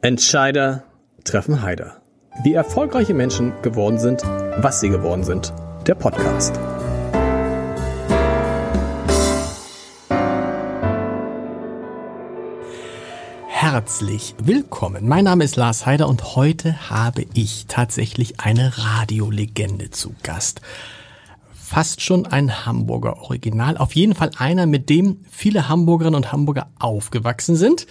Entscheider treffen Heider. Wie erfolgreiche Menschen geworden sind, was sie geworden sind. Der Podcast. Herzlich willkommen. Mein Name ist Lars Heider und heute habe ich tatsächlich eine Radiolegende zu Gast. Fast schon ein Hamburger Original. Auf jeden Fall einer, mit dem viele Hamburgerinnen und Hamburger aufgewachsen sind.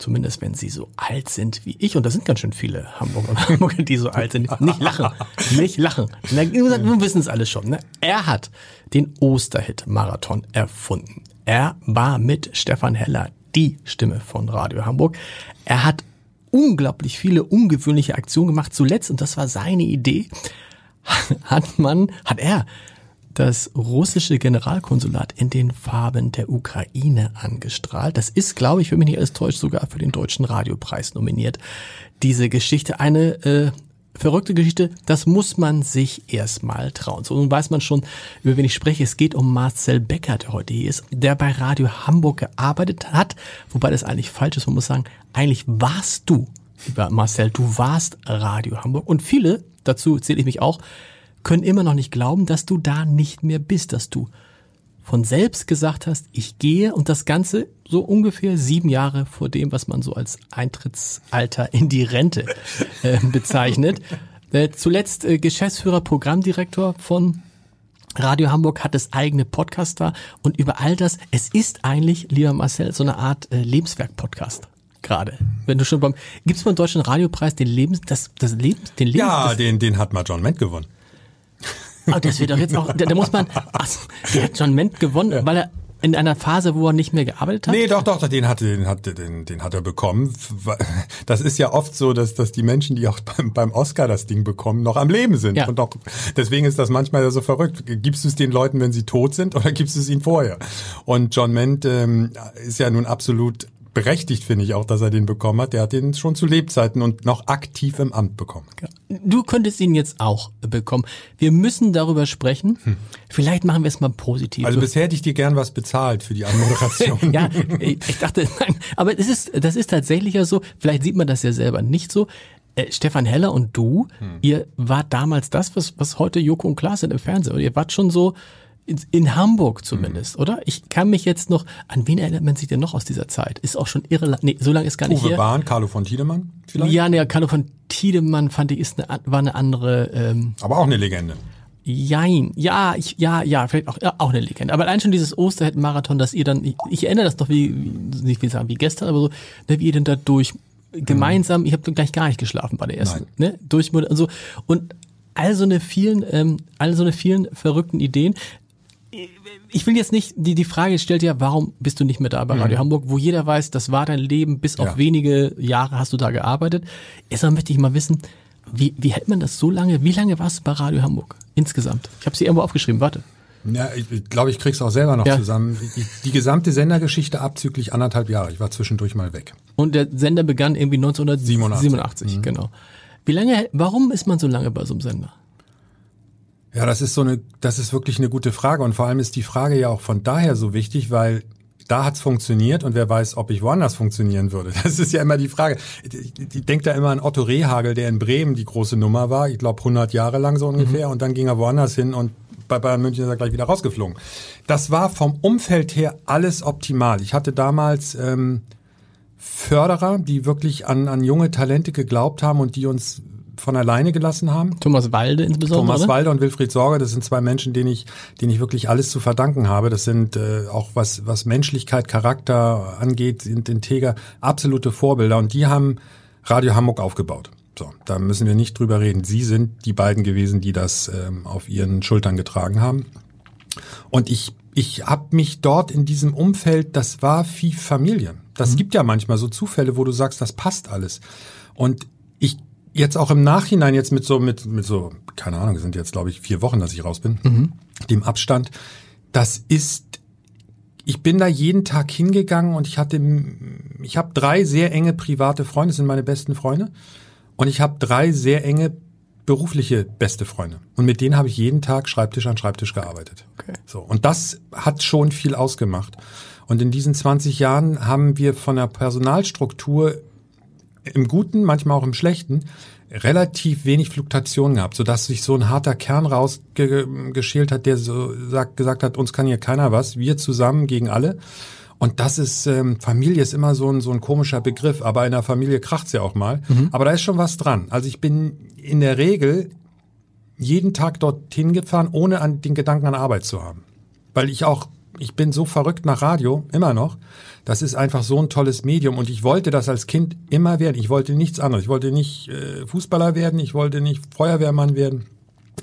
Zumindest wenn sie so alt sind wie ich. Und das sind ganz schön viele Hamburger und Hamburger, die so alt sind. Nicht lachen. Nicht lachen. Wir wissen es alles schon. Ne? Er hat den Osterhit-Marathon erfunden. Er war mit Stefan Heller die Stimme von Radio Hamburg. Er hat unglaublich viele ungewöhnliche Aktionen gemacht. Zuletzt, und das war seine Idee, hat man, hat er das russische Generalkonsulat in den Farben der Ukraine angestrahlt. Das ist, glaube ich, wenn mich nicht alles täuscht, sogar für den Deutschen Radiopreis nominiert. Diese Geschichte, eine äh, verrückte Geschichte, das muss man sich erstmal trauen. So, nun weiß man schon, über wen ich spreche. Es geht um Marcel Becker, der heute hier ist, der bei Radio Hamburg gearbeitet hat, wobei das eigentlich falsch ist. Man muss sagen, eigentlich warst du, lieber Marcel, du warst Radio Hamburg. Und viele, dazu zähle ich mich auch, können immer noch nicht glauben, dass du da nicht mehr bist, dass du von selbst gesagt hast, ich gehe und das Ganze so ungefähr sieben Jahre vor dem, was man so als Eintrittsalter in die Rente äh, bezeichnet. Äh, zuletzt äh, Geschäftsführer, Programmdirektor von Radio Hamburg hat das eigene Podcast da und über all das, es ist eigentlich, lieber Marcel, so eine Art äh, Lebenswerk-Podcast gerade. Wenn du schon beim, gibt's beim Deutschen Radiopreis den Lebens, das, das Lebens, den Lebens, Ja, den, den hat mal John Ment gewonnen. Ah, das wird doch jetzt auch, da, da muss man, ach, der hat John Ment gewonnen, ja. weil er in einer Phase, wo er nicht mehr gearbeitet hat? Nee, doch, doch, den hat, den hat, den, den hat er bekommen. Das ist ja oft so, dass, dass die Menschen, die auch beim, beim Oscar das Ding bekommen, noch am Leben sind. Ja. Und auch, deswegen ist das manchmal so verrückt. Gibst du es den Leuten, wenn sie tot sind, oder gibst du es ihnen vorher? Und John Ment ähm, ist ja nun absolut berechtigt finde ich auch, dass er den bekommen hat. Der hat den schon zu Lebzeiten und noch aktiv im Amt bekommen. Du könntest ihn jetzt auch bekommen. Wir müssen darüber sprechen. Hm. Vielleicht machen wir es mal positiv. Also bisher hätte ich dir gern was bezahlt für die Anmoderation. ja, ich dachte, nein, aber das ist, das ist tatsächlich ja so. Vielleicht sieht man das ja selber nicht so. Äh, Stefan Heller und du, hm. ihr wart damals das, was, was heute Joko und Klaas sind im Fernsehen. Und ihr wart schon so, in, in Hamburg zumindest, mhm. oder? Ich kann mich jetzt noch, an wen erinnert man sich denn noch aus dieser Zeit? Ist auch schon irre, nee, so lange ist gar nicht Uwe hier. Bahn, Carlo von Tiedemann vielleicht? Ja, nee, Carlo von Tiedemann fand ich, ist eine, war eine andere. Ähm, Aber auch eine Legende. Jein, ja, ich, ja, ja, vielleicht auch, ja, auch eine Legende. Aber allein schon dieses Osterhit-Marathon, dass ihr dann, ich, ich erinnere das noch wie, wie, nicht wie sagen, wie gestern, aber so, ne, wie ihr denn da durch gemeinsam, mhm. ich habe gleich gar nicht geschlafen bei der ersten, Nein. ne, durch und so und all so eine vielen, ähm, all so eine vielen verrückten Ideen ich will jetzt nicht, die, die Frage stellt ja, warum bist du nicht mehr da bei Radio mhm. Hamburg, wo jeder weiß, das war dein Leben, bis ja. auf wenige Jahre hast du da gearbeitet. Erstmal möchte ich mal wissen, wie, wie hält man das so lange, wie lange warst du bei Radio Hamburg insgesamt? Ich habe sie irgendwo aufgeschrieben, warte. Ja, ich, glaube, ich krieg's auch selber noch ja. zusammen. Die, die gesamte Sendergeschichte abzüglich anderthalb Jahre. Ich war zwischendurch mal weg. Und der Sender begann irgendwie 1987, 87, mhm. genau. Wie lange, warum ist man so lange bei so einem Sender? Ja, das ist so eine, das ist wirklich eine gute Frage und vor allem ist die Frage ja auch von daher so wichtig, weil da hat's funktioniert und wer weiß, ob ich woanders funktionieren würde. Das ist ja immer die Frage. Ich, ich denke da immer an Otto Rehagel, der in Bremen die große Nummer war, ich glaube 100 Jahre lang so ungefähr mhm. und dann ging er woanders hin und bei Bayern München ist er gleich wieder rausgeflogen. Das war vom Umfeld her alles optimal. Ich hatte damals ähm, Förderer, die wirklich an, an junge Talente geglaubt haben und die uns von alleine gelassen haben. Thomas Walde insbesondere. Thomas Walde und Wilfried Sorge, das sind zwei Menschen, denen ich, denen ich wirklich alles zu verdanken habe. Das sind äh, auch was, was Menschlichkeit, Charakter angeht, sind integer, absolute Vorbilder. Und die haben Radio Hamburg aufgebaut. So, da müssen wir nicht drüber reden. Sie sind die beiden gewesen, die das ähm, auf ihren Schultern getragen haben. Und ich, ich habe mich dort in diesem Umfeld, das war wie Familie. Das mhm. gibt ja manchmal so Zufälle, wo du sagst, das passt alles. Und jetzt auch im Nachhinein jetzt mit so, mit, mit so, keine Ahnung, sind jetzt glaube ich vier Wochen, dass ich raus bin, mhm. dem Abstand, das ist, ich bin da jeden Tag hingegangen und ich hatte, ich habe drei sehr enge private Freunde, das sind meine besten Freunde, und ich habe drei sehr enge berufliche beste Freunde. Und mit denen habe ich jeden Tag Schreibtisch an Schreibtisch gearbeitet. Okay. So. Und das hat schon viel ausgemacht. Und in diesen 20 Jahren haben wir von der Personalstruktur im Guten, manchmal auch im Schlechten, relativ wenig Fluktuation gehabt, sodass sich so ein harter Kern rausgeschält hat, der so sagt, gesagt hat, uns kann hier keiner was, wir zusammen gegen alle. Und das ist, ähm, Familie ist immer so ein, so ein komischer Begriff, aber in der Familie kracht's ja auch mal. Mhm. Aber da ist schon was dran. Also ich bin in der Regel jeden Tag dorthin gefahren, ohne an den Gedanken an Arbeit zu haben. Weil ich auch, ich bin so verrückt nach Radio, immer noch. Das ist einfach so ein tolles Medium und ich wollte das als Kind immer werden. Ich wollte nichts anderes. Ich wollte nicht äh, Fußballer werden, ich wollte nicht Feuerwehrmann werden.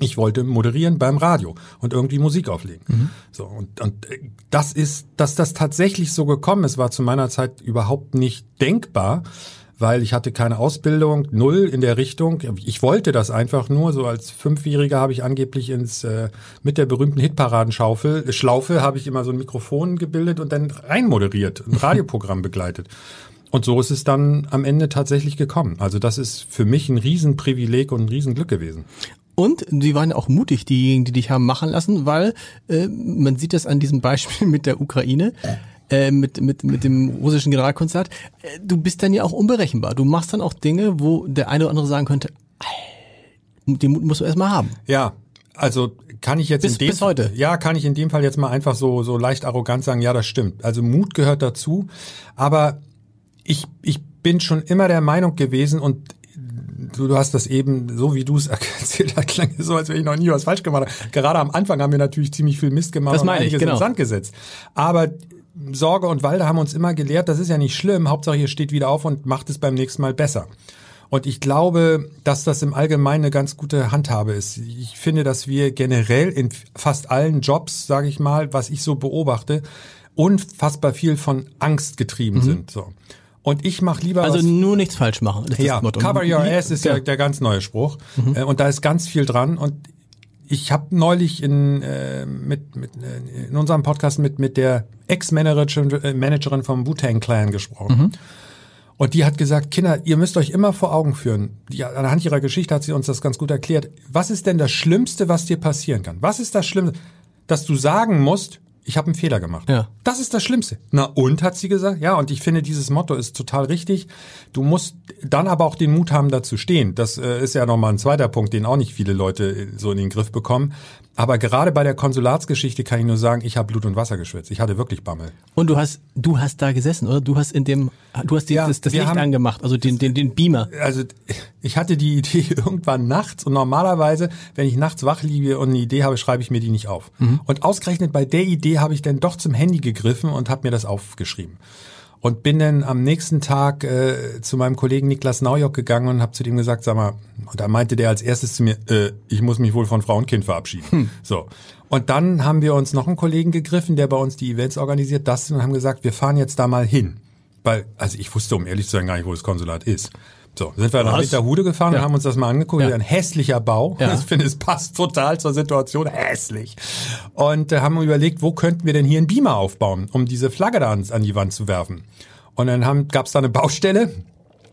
Ich wollte moderieren beim Radio und irgendwie Musik auflegen. Mhm. So und, und äh, das ist, dass das tatsächlich so gekommen ist, war zu meiner Zeit überhaupt nicht denkbar, weil ich hatte keine Ausbildung, null in der Richtung. Ich wollte das einfach nur. So als Fünfjähriger habe ich angeblich ins äh, mit der berühmten Hitparadenschaufel, äh, Schlaufe, habe ich immer so ein Mikrofon gebildet und dann rein moderiert, ein Radioprogramm begleitet. Und so ist es dann am Ende tatsächlich gekommen. Also das ist für mich ein Riesenprivileg und ein Riesenglück gewesen. Und sie waren auch mutig, diejenigen, die dich haben machen lassen, weil äh, man sieht das an diesem Beispiel mit der Ukraine. Äh, mit, mit, mit dem russischen Generalkonsulat, äh, du bist dann ja auch unberechenbar. Du machst dann auch Dinge, wo der eine oder andere sagen könnte, den Mut musst du erstmal haben. Ja, also kann ich jetzt bis, in dem bis heute. Ja, kann ich in dem Fall jetzt mal einfach so so leicht arrogant sagen, ja, das stimmt. Also Mut gehört dazu, aber ich ich bin schon immer der Meinung gewesen und du, du hast das eben, so wie du es erzählt hast, klang so, als wenn ich noch nie was falsch gemacht habe. Gerade am Anfang haben wir natürlich ziemlich viel Mist gemacht das meine und ich, genau. in Sand gesetzt. Aber Sorge und Walde haben uns immer gelehrt, das ist ja nicht schlimm. Hauptsache, ihr steht wieder auf und macht es beim nächsten Mal besser. Und ich glaube, dass das im Allgemeinen eine ganz gute Handhabe ist. Ich finde, dass wir generell in fast allen Jobs, sage ich mal, was ich so beobachte, unfassbar viel von Angst getrieben mhm. sind. So. Und ich mache lieber also nur nichts falsch machen. Das ja, cover your ass ist ja der ganz neue Spruch. Mhm. Und da ist ganz viel dran. Und ich habe neulich in, äh, mit, mit, äh, in unserem Podcast mit, mit der Ex-Managerin äh, Managerin vom Wu-Tang Clan gesprochen. Mhm. Und die hat gesagt, Kinder, ihr müsst euch immer vor Augen führen. Die, anhand ihrer Geschichte hat sie uns das ganz gut erklärt. Was ist denn das Schlimmste, was dir passieren kann? Was ist das Schlimmste? Dass du sagen musst, ich habe einen Fehler gemacht. Ja. Das ist das Schlimmste. Na und, hat sie gesagt. Ja, und ich finde, dieses Motto ist total richtig. Du musst dann aber auch den Mut haben, dazu stehen. Das äh, ist ja nochmal ein zweiter Punkt, den auch nicht viele Leute äh, so in den Griff bekommen. Aber gerade bei der Konsulatsgeschichte kann ich nur sagen, ich habe Blut und Wasser geschwitzt. Ich hatte wirklich Bammel. Und du hast, du hast da gesessen, oder? Du hast in dem, du hast die, ja, das, das Licht haben, angemacht, also den, den, den Beamer. Also ich hatte die Idee irgendwann nachts und normalerweise, wenn ich nachts wach liege und eine Idee habe, schreibe ich mir die nicht auf. Mhm. Und ausgerechnet bei der Idee habe ich dann doch zum Handy gegriffen und habe mir das aufgeschrieben und bin dann am nächsten Tag äh, zu meinem Kollegen Niklas Naujock gegangen und habe zu dem gesagt, sag mal, und da meinte der als erstes zu mir, äh, ich muss mich wohl von Frau und Kind verabschieden. Hm. So. Und dann haben wir uns noch einen Kollegen gegriffen, der bei uns die Events organisiert, das und haben gesagt, wir fahren jetzt da mal hin. Weil, also ich wusste, um ehrlich zu sein, gar nicht, wo das Konsulat ist. So, sind wir nach Winterhude gefahren ja. und haben uns das mal angeguckt. Ja. Ein hässlicher Bau. Ja. Ich finde, es passt total zur Situation. Hässlich. Und äh, haben überlegt, wo könnten wir denn hier einen Beamer aufbauen, um diese Flagge da an, an die Wand zu werfen. Und dann gab es da eine Baustelle.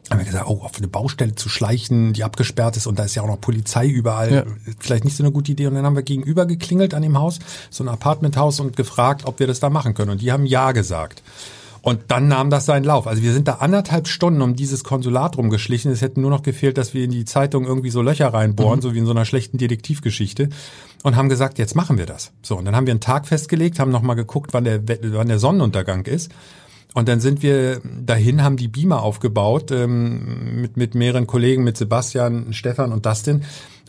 Haben wir gesagt, oh, auf eine Baustelle zu schleichen, die abgesperrt ist und da ist ja auch noch Polizei überall. Ja. Vielleicht nicht so eine gute Idee. Und dann haben wir gegenüber geklingelt an dem Haus, so ein Apartmenthaus und gefragt, ob wir das da machen können. Und die haben ja gesagt. Und dann nahm das seinen Lauf. Also wir sind da anderthalb Stunden um dieses Konsulat rumgeschlichen. Es hätte nur noch gefehlt, dass wir in die Zeitung irgendwie so Löcher reinbohren, mhm. so wie in so einer schlechten Detektivgeschichte. Und haben gesagt, jetzt machen wir das. So, und dann haben wir einen Tag festgelegt, haben nochmal geguckt, wann der, wann der Sonnenuntergang ist. Und dann sind wir dahin, haben die Beamer aufgebaut ähm, mit, mit mehreren Kollegen, mit Sebastian, Stefan und Dustin.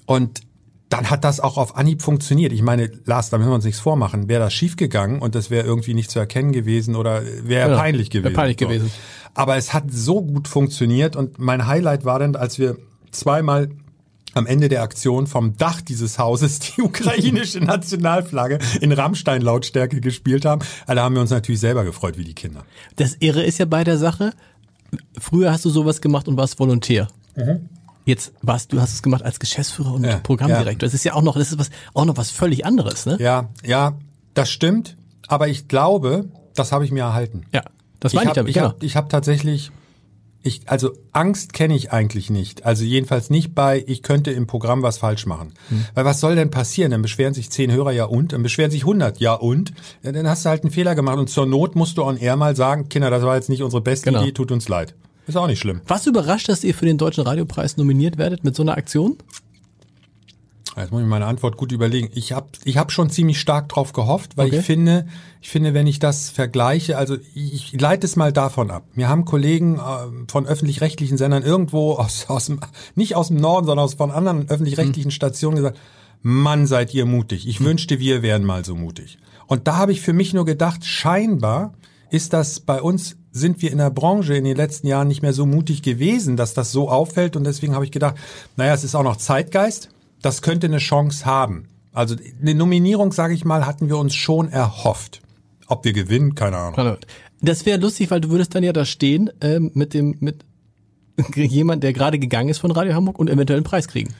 Und dann hat das auch auf Anhieb funktioniert. Ich meine, Lars, da müssen wir uns nichts vormachen. Wäre das schiefgegangen und das wäre irgendwie nicht zu erkennen gewesen oder wäre ja, peinlich gewesen. Wär peinlich so. gewesen. Aber es hat so gut funktioniert und mein Highlight war dann, als wir zweimal am Ende der Aktion vom Dach dieses Hauses die ukrainische Nationalflagge in Rammstein-Lautstärke gespielt haben. Da haben wir uns natürlich selber gefreut, wie die Kinder. Das Irre ist ja bei der Sache, früher hast du sowas gemacht und warst Volontär. Mhm. Jetzt warst du hast es gemacht als Geschäftsführer und ja, Programmdirektor. Ja. Das ist ja auch noch, das ist was, auch noch was völlig anderes, ne? Ja, ja, das stimmt. Aber ich glaube, das habe ich mir erhalten. Ja, das meine ich, ich damit. Ich genau. habe hab tatsächlich, ich, also Angst kenne ich eigentlich nicht. Also jedenfalls nicht bei, ich könnte im Programm was falsch machen. Hm. Weil was soll denn passieren? Dann beschweren sich zehn Hörer, ja und? Dann beschweren sich hundert, ja und? Dann hast du halt einen Fehler gemacht und zur Not musst du on air mal sagen, Kinder, das war jetzt nicht unsere beste genau. Idee, tut uns leid. Ist auch nicht schlimm. Was überrascht, dass ihr für den Deutschen Radiopreis nominiert werdet mit so einer Aktion? Jetzt muss ich meine Antwort gut überlegen. Ich habe ich hab schon ziemlich stark drauf gehofft, weil Okay. ich finde, ich finde, wenn ich das vergleiche, also ich, ich leite es mal davon ab. Mir haben Kollegen äh, von öffentlich-rechtlichen Sendern irgendwo aus, aus dem, nicht aus dem Norden, sondern aus von anderen öffentlich-rechtlichen Stationen gesagt, Mann, seid ihr mutig. Ich wünschte, wir wären mal so mutig. Und da habe ich für mich nur gedacht, scheinbar ist das bei uns, sind wir in der Branche in den letzten Jahren nicht mehr so mutig gewesen, dass das so auffällt. Und deswegen habe ich gedacht, naja, es ist auch noch Zeitgeist. Das könnte eine Chance haben. Also eine Nominierung, sage ich mal, hatten wir uns schon erhofft. Ob wir gewinnen, keine Ahnung. Das wäre lustig, weil du würdest dann ja da stehen ähm, mit dem mit jemand, der gerade gegangen ist von Radio Hamburg und eventuell einen Preis kriegen.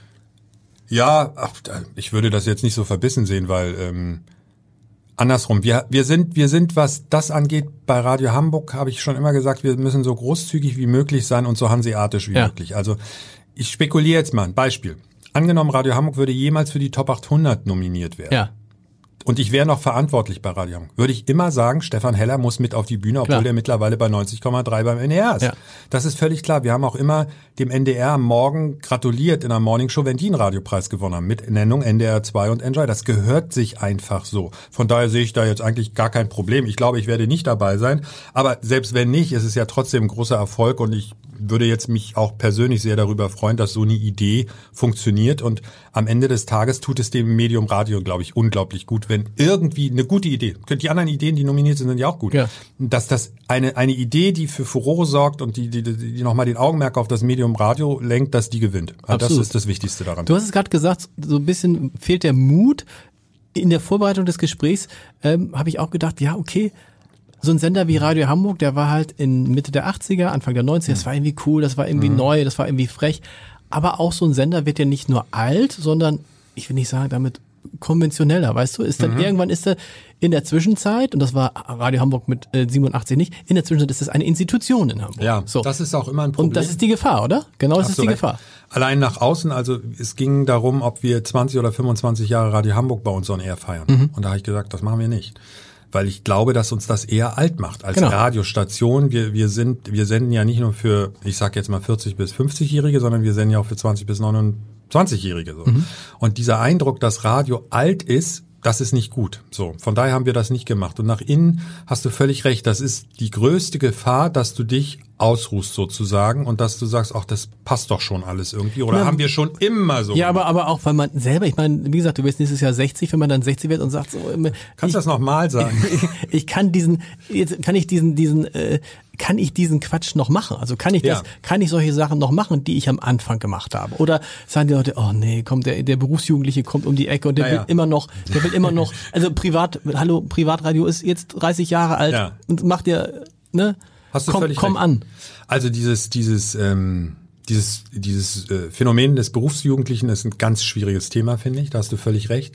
Ja, ach, ich würde das jetzt nicht so verbissen sehen, weil ähm, andersrum, wir, wir sind, wir sind, was das angeht, bei Radio Hamburg habe ich schon immer gesagt, wir müssen so großzügig wie möglich sein und so hanseatisch wie Ja. möglich. Also ich spekuliere jetzt mal ein Beispiel. Angenommen, Radio Hamburg würde jemals für die Top 800 nominiert werden. Ja. Und ich wäre noch verantwortlich bei Radio Hamburg. Würde ich immer sagen, Stefan Heller muss mit auf die Bühne, obwohl der mittlerweile bei 90,3 beim NDR ist. Ja. Das ist völlig klar. Wir haben auch immer dem NDR am Morgen gratuliert in der Morningshow, wenn die einen Radiopreis gewonnen haben. Mit Nennung NDR 2 und Enjoy. Das gehört sich einfach so. Von daher sehe ich da jetzt eigentlich gar kein Problem. Ich glaube, ich werde nicht dabei sein. Aber selbst wenn nicht, ist es ja trotzdem ein großer Erfolg und ich würde jetzt mich auch persönlich sehr darüber freuen, dass so eine Idee funktioniert und am Ende des Tages tut es dem Medium Radio, glaube ich, unglaublich gut, wenn irgendwie eine gute Idee, die anderen Ideen, die nominiert sind, sind ja auch gut, Ja. dass das eine, eine Idee, die für Furore sorgt und die, die, die, nochmal den Augenmerk auf das Medium Radio lenkt, dass die gewinnt. Also das Absolut. ist das Wichtigste daran. Du hast es gerade gesagt, so ein bisschen fehlt der Mut. In der Vorbereitung des Gesprächs ähm, habe ich auch gedacht, ja, okay, so ein Sender wie Radio Hamburg, der war halt in Mitte der 80er, Anfang der 90er, das war irgendwie cool, das war irgendwie neu, das war irgendwie frech. Aber auch so ein Sender wird ja nicht nur alt, sondern, ich will nicht sagen, damit konventioneller, weißt du? Ist dann irgendwann ist er in der Zwischenzeit, und das war Radio Hamburg mit äh, 87 nicht, in der Zwischenzeit ist es eine Institution in Hamburg. ja, so. das ist auch immer ein Problem. und das ist die Gefahr, oder? Genau, das Hast ist die recht. Gefahr. Allein nach außen, also es ging darum, ob wir 20 oder 25 Jahre Radio Hamburg bei uns on Air feiern. Mhm. Und da habe ich gesagt, das machen wir nicht. Weil ich glaube, dass uns das eher alt macht als Genau. Radiostation. Wir, wir sind, wir senden ja nicht nur für, ich sag jetzt mal 40 bis 50-Jährige, sondern wir senden ja auch für 20 bis 29-Jährige. So. Mhm. Und dieser Eindruck, dass Radio alt ist, das ist nicht gut. So, von daher haben wir das nicht gemacht. Und nach innen hast du völlig recht. Das ist die größte Gefahr, dass du dich ausruhst sozusagen und dass du sagst, ach, das passt doch schon alles irgendwie. Oder Ja. haben wir schon immer so. Ja, aber, aber auch, weil man selber, ich meine, wie gesagt, du wirst nächstes Jahr 60, wenn man dann 60 wird und sagt so, Kannst du das nochmal sagen? ich, ich kann diesen, jetzt kann ich diesen, diesen, äh, kann ich diesen Quatsch noch machen? Also kann ich das, Ja. kann ich solche Sachen noch machen, die ich am Anfang gemacht habe? Oder sagen die Leute, oh nee, kommt der, der Berufsjugendliche kommt um die Ecke und der Naja. will immer noch, der will immer noch, also privat, hallo, Privatradio ist jetzt 30 Jahre alt Ja. und macht dir, ne? Hast du komm, völlig komm recht. an. Also dieses, dieses, ähm, dieses, dieses äh, Phänomen des Berufsjugendlichen ist ein ganz schwieriges Thema, finde ich. Da hast du völlig recht.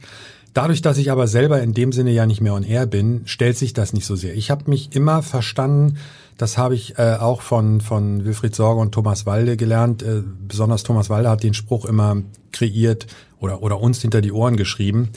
Dadurch, dass ich aber selber in dem Sinne ja nicht mehr on air bin, stellt sich das nicht so sehr. Ich habe mich immer verstanden, das habe ich äh, auch von, von Wilfried Sorge und Thomas Walde gelernt. Äh, besonders Thomas Walde hat den Spruch immer kreiert oder, oder uns hinter die Ohren geschrieben.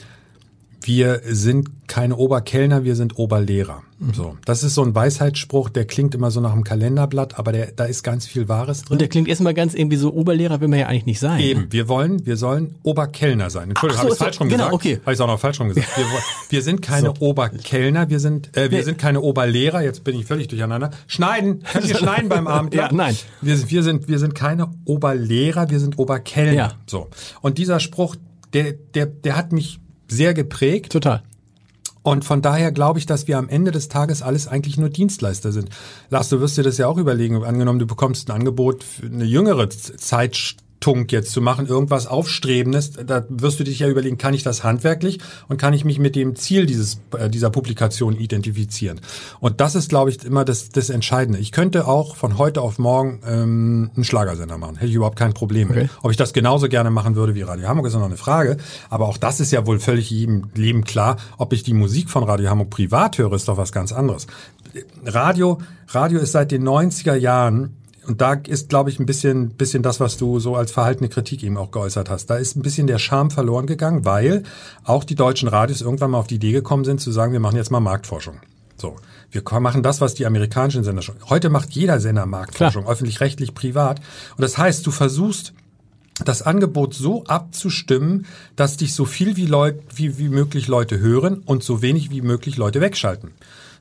Wir sind keine Oberkellner, wir sind Oberlehrer. Mhm. So, das ist so ein Weisheitsspruch, der klingt immer so nach einem Kalenderblatt, aber der, da ist ganz viel Wahres drin. Und der klingt erstmal ganz irgendwie so, Oberlehrer will man ja eigentlich nicht sein. Eben, wir wollen, wir sollen Oberkellner sein. Entschuldigung, so, habe ich so, falsch rum genau, gesagt? okay. Habe ich auch noch falsch rum gesagt. Wir, wir sind keine Oberkellner, wir sind, äh, wir Nee. sind keine Oberlehrer. Jetzt bin ich völlig durcheinander. Schneiden, könnt ihr schneiden beim Abend? Ja, nein. Wir, wir sind, wir sind keine Oberlehrer, wir sind Oberkellner. Ja. So. Und dieser Spruch, der, der, der hat mich sehr geprägt. Total. Und von daher glaube ich, dass wir am Ende des Tages alles eigentlich nur Dienstleister sind. Lars, du wirst dir das ja auch überlegen. Angenommen, du bekommst ein Angebot für eine jüngere Z- Zeitung jetzt zu machen, irgendwas Aufstrebendes, da wirst du dich ja überlegen, kann ich das handwerklich und kann ich mich mit dem Ziel dieses, äh, dieser Publikation identifizieren. Und das ist, glaube ich, immer das, das Entscheidende. Ich könnte auch von heute auf morgen ähm, einen Schlagersender machen. Hätte ich überhaupt kein Problem mit. Okay. Ob ich das genauso gerne machen würde wie Radio Hamburg, ist noch eine Frage. Aber auch das ist ja wohl völlig jedem Leben klar. Ob ich die Musik von Radio Hamburg privat höre, ist doch was ganz anderes. Radio, Radio ist seit den 90er Jahren und da ist, glaube ich, ein bisschen, bisschen das, was du so als verhaltene Kritik eben auch geäußert hast. Da ist ein bisschen der Charme verloren gegangen, weil auch die deutschen Radios irgendwann mal auf die Idee gekommen sind, zu sagen, wir machen jetzt mal Marktforschung. So. Wir machen das, was die amerikanischen Sender schon. Heute macht jeder Sender Marktforschung, öffentlich-rechtlich, privat. Und das heißt, du versuchst das Angebot so abzustimmen, dass dich so viel wie, Leut, wie, wie möglich Leute hören und so wenig wie möglich Leute wegschalten.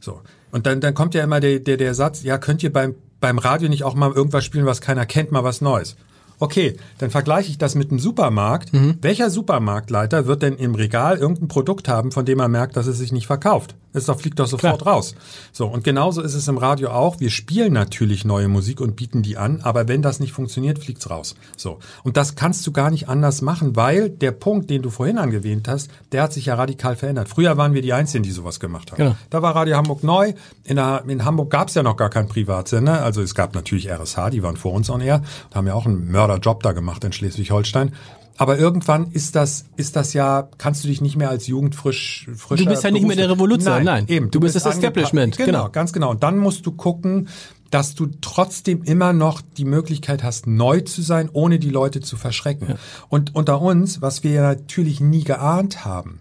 So. Und dann, dann kommt ja immer der, der, der Satz, ja, könnt ihr beim, beim Radio nicht auch mal irgendwas spielen, was keiner kennt, mal was Neues. Okay, dann vergleiche ich das mit einem Supermarkt. Mhm. Welcher Supermarktleiter wird denn im Regal irgendein Produkt haben, von dem er merkt, dass es sich nicht verkauft? Es doch, fliegt doch sofort Klar. raus. So, und genauso ist es im Radio auch. Wir spielen natürlich neue Musik und bieten die an, aber wenn das nicht funktioniert, fliegt's raus. So. Und das kannst du gar nicht anders machen, weil der Punkt, den du vorhin angewähnt hast, der hat sich ja radikal verändert. Früher waren wir die Einzigen, die sowas gemacht haben. Genau. Da war Radio Hamburg neu. In, der, in Hamburg gab's ja noch gar keinen Privatsender. Also es gab natürlich RSH, die waren vor uns on air, haben ja auch einen Mörderjob da gemacht in Schleswig-Holstein. Aber irgendwann ist das, ist das ja, kannst du dich nicht mehr als jugendfrisch, frisch. Du bist ja nicht mehr der Revolution, nein, nein. Eben. Du, du bist das Establishment. Genau, genau, ganz genau. Und dann musst du gucken, dass du trotzdem immer noch die Möglichkeit hast, neu zu sein, ohne die Leute zu verschrecken. Ja. Und unter uns, was wir natürlich nie geahnt haben,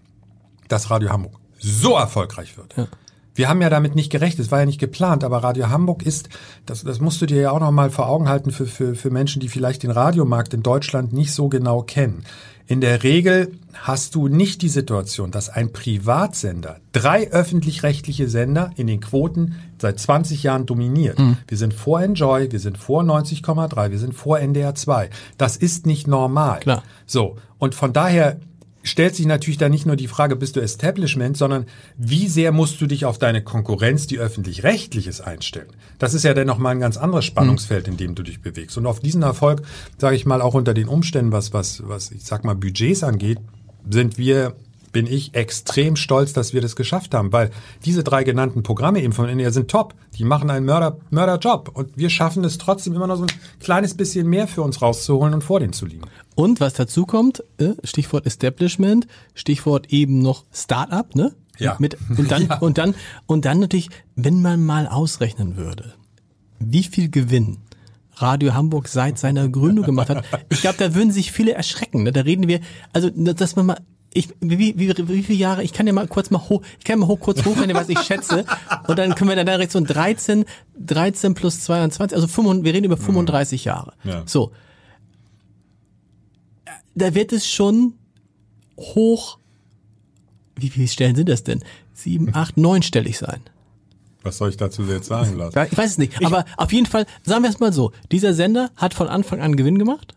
dass Radio Hamburg so erfolgreich wird. Ja. Wir haben ja damit nicht gerechnet, es war ja nicht geplant, aber Radio Hamburg ist, das, das musst du dir ja auch noch mal vor Augen halten für, für, für Menschen, die vielleicht den Radiomarkt in Deutschland nicht so genau kennen. In der Regel hast du nicht die Situation, dass ein Privatsender drei öffentlich-rechtliche Sender in den Quoten seit 20 Jahren dominiert. Mhm. Wir sind vor Enjoy, wir sind vor 90,3, wir sind vor NDR 2. Das ist nicht normal. Klar. So. Und von daher stellt sich natürlich da nicht nur die Frage, bist du Establishment, sondern wie sehr musst du dich auf deine Konkurrenz, die öffentlich-rechtliches, einstellen? Das ist ja dann nochmal ein ganz anderes Spannungsfeld, in dem du dich bewegst. Und auf diesen Erfolg, sage ich mal, auch unter den Umständen, was, was, was, ich sag mal, Budgets angeht, sind wir bin ich extrem stolz, dass wir das geschafft haben, weil diese drei genannten Programme eben von NDR sind top. Die machen einen Mörder, Mörderjob und wir schaffen es trotzdem immer noch so ein kleines bisschen mehr für uns rauszuholen und vor denen zu liegen. Und was dazu kommt, äh, Stichwort Establishment, Stichwort eben noch Startup, ne? Ja. Mit, und dann, ja. und dann, und dann natürlich, wenn man mal ausrechnen würde, wie viel Gewinn Radio Hamburg seit seiner Gründung gemacht hat. Ich glaube, da würden sich viele erschrecken. Ne? Da reden wir, also dass man mal ich, wie, wie, wie, wie viele Jahre, ich kann ja mal kurz mal hoch, ich kann mal hoch, kurz hochrechnen, was ich schätze. Und dann können wir dann direkt so 13, 13 plus 22, also 5, wir reden über 35 Jahre. Ja. So. Da wird es schon hoch, wie viele Stellen sind das denn? Sieben, acht, neunstellig sein. Was soll ich dazu jetzt sagen lassen? Ich weiß es nicht. Ich aber auf jeden Fall, sagen wir es mal so, dieser Sender hat von Anfang an Gewinn gemacht.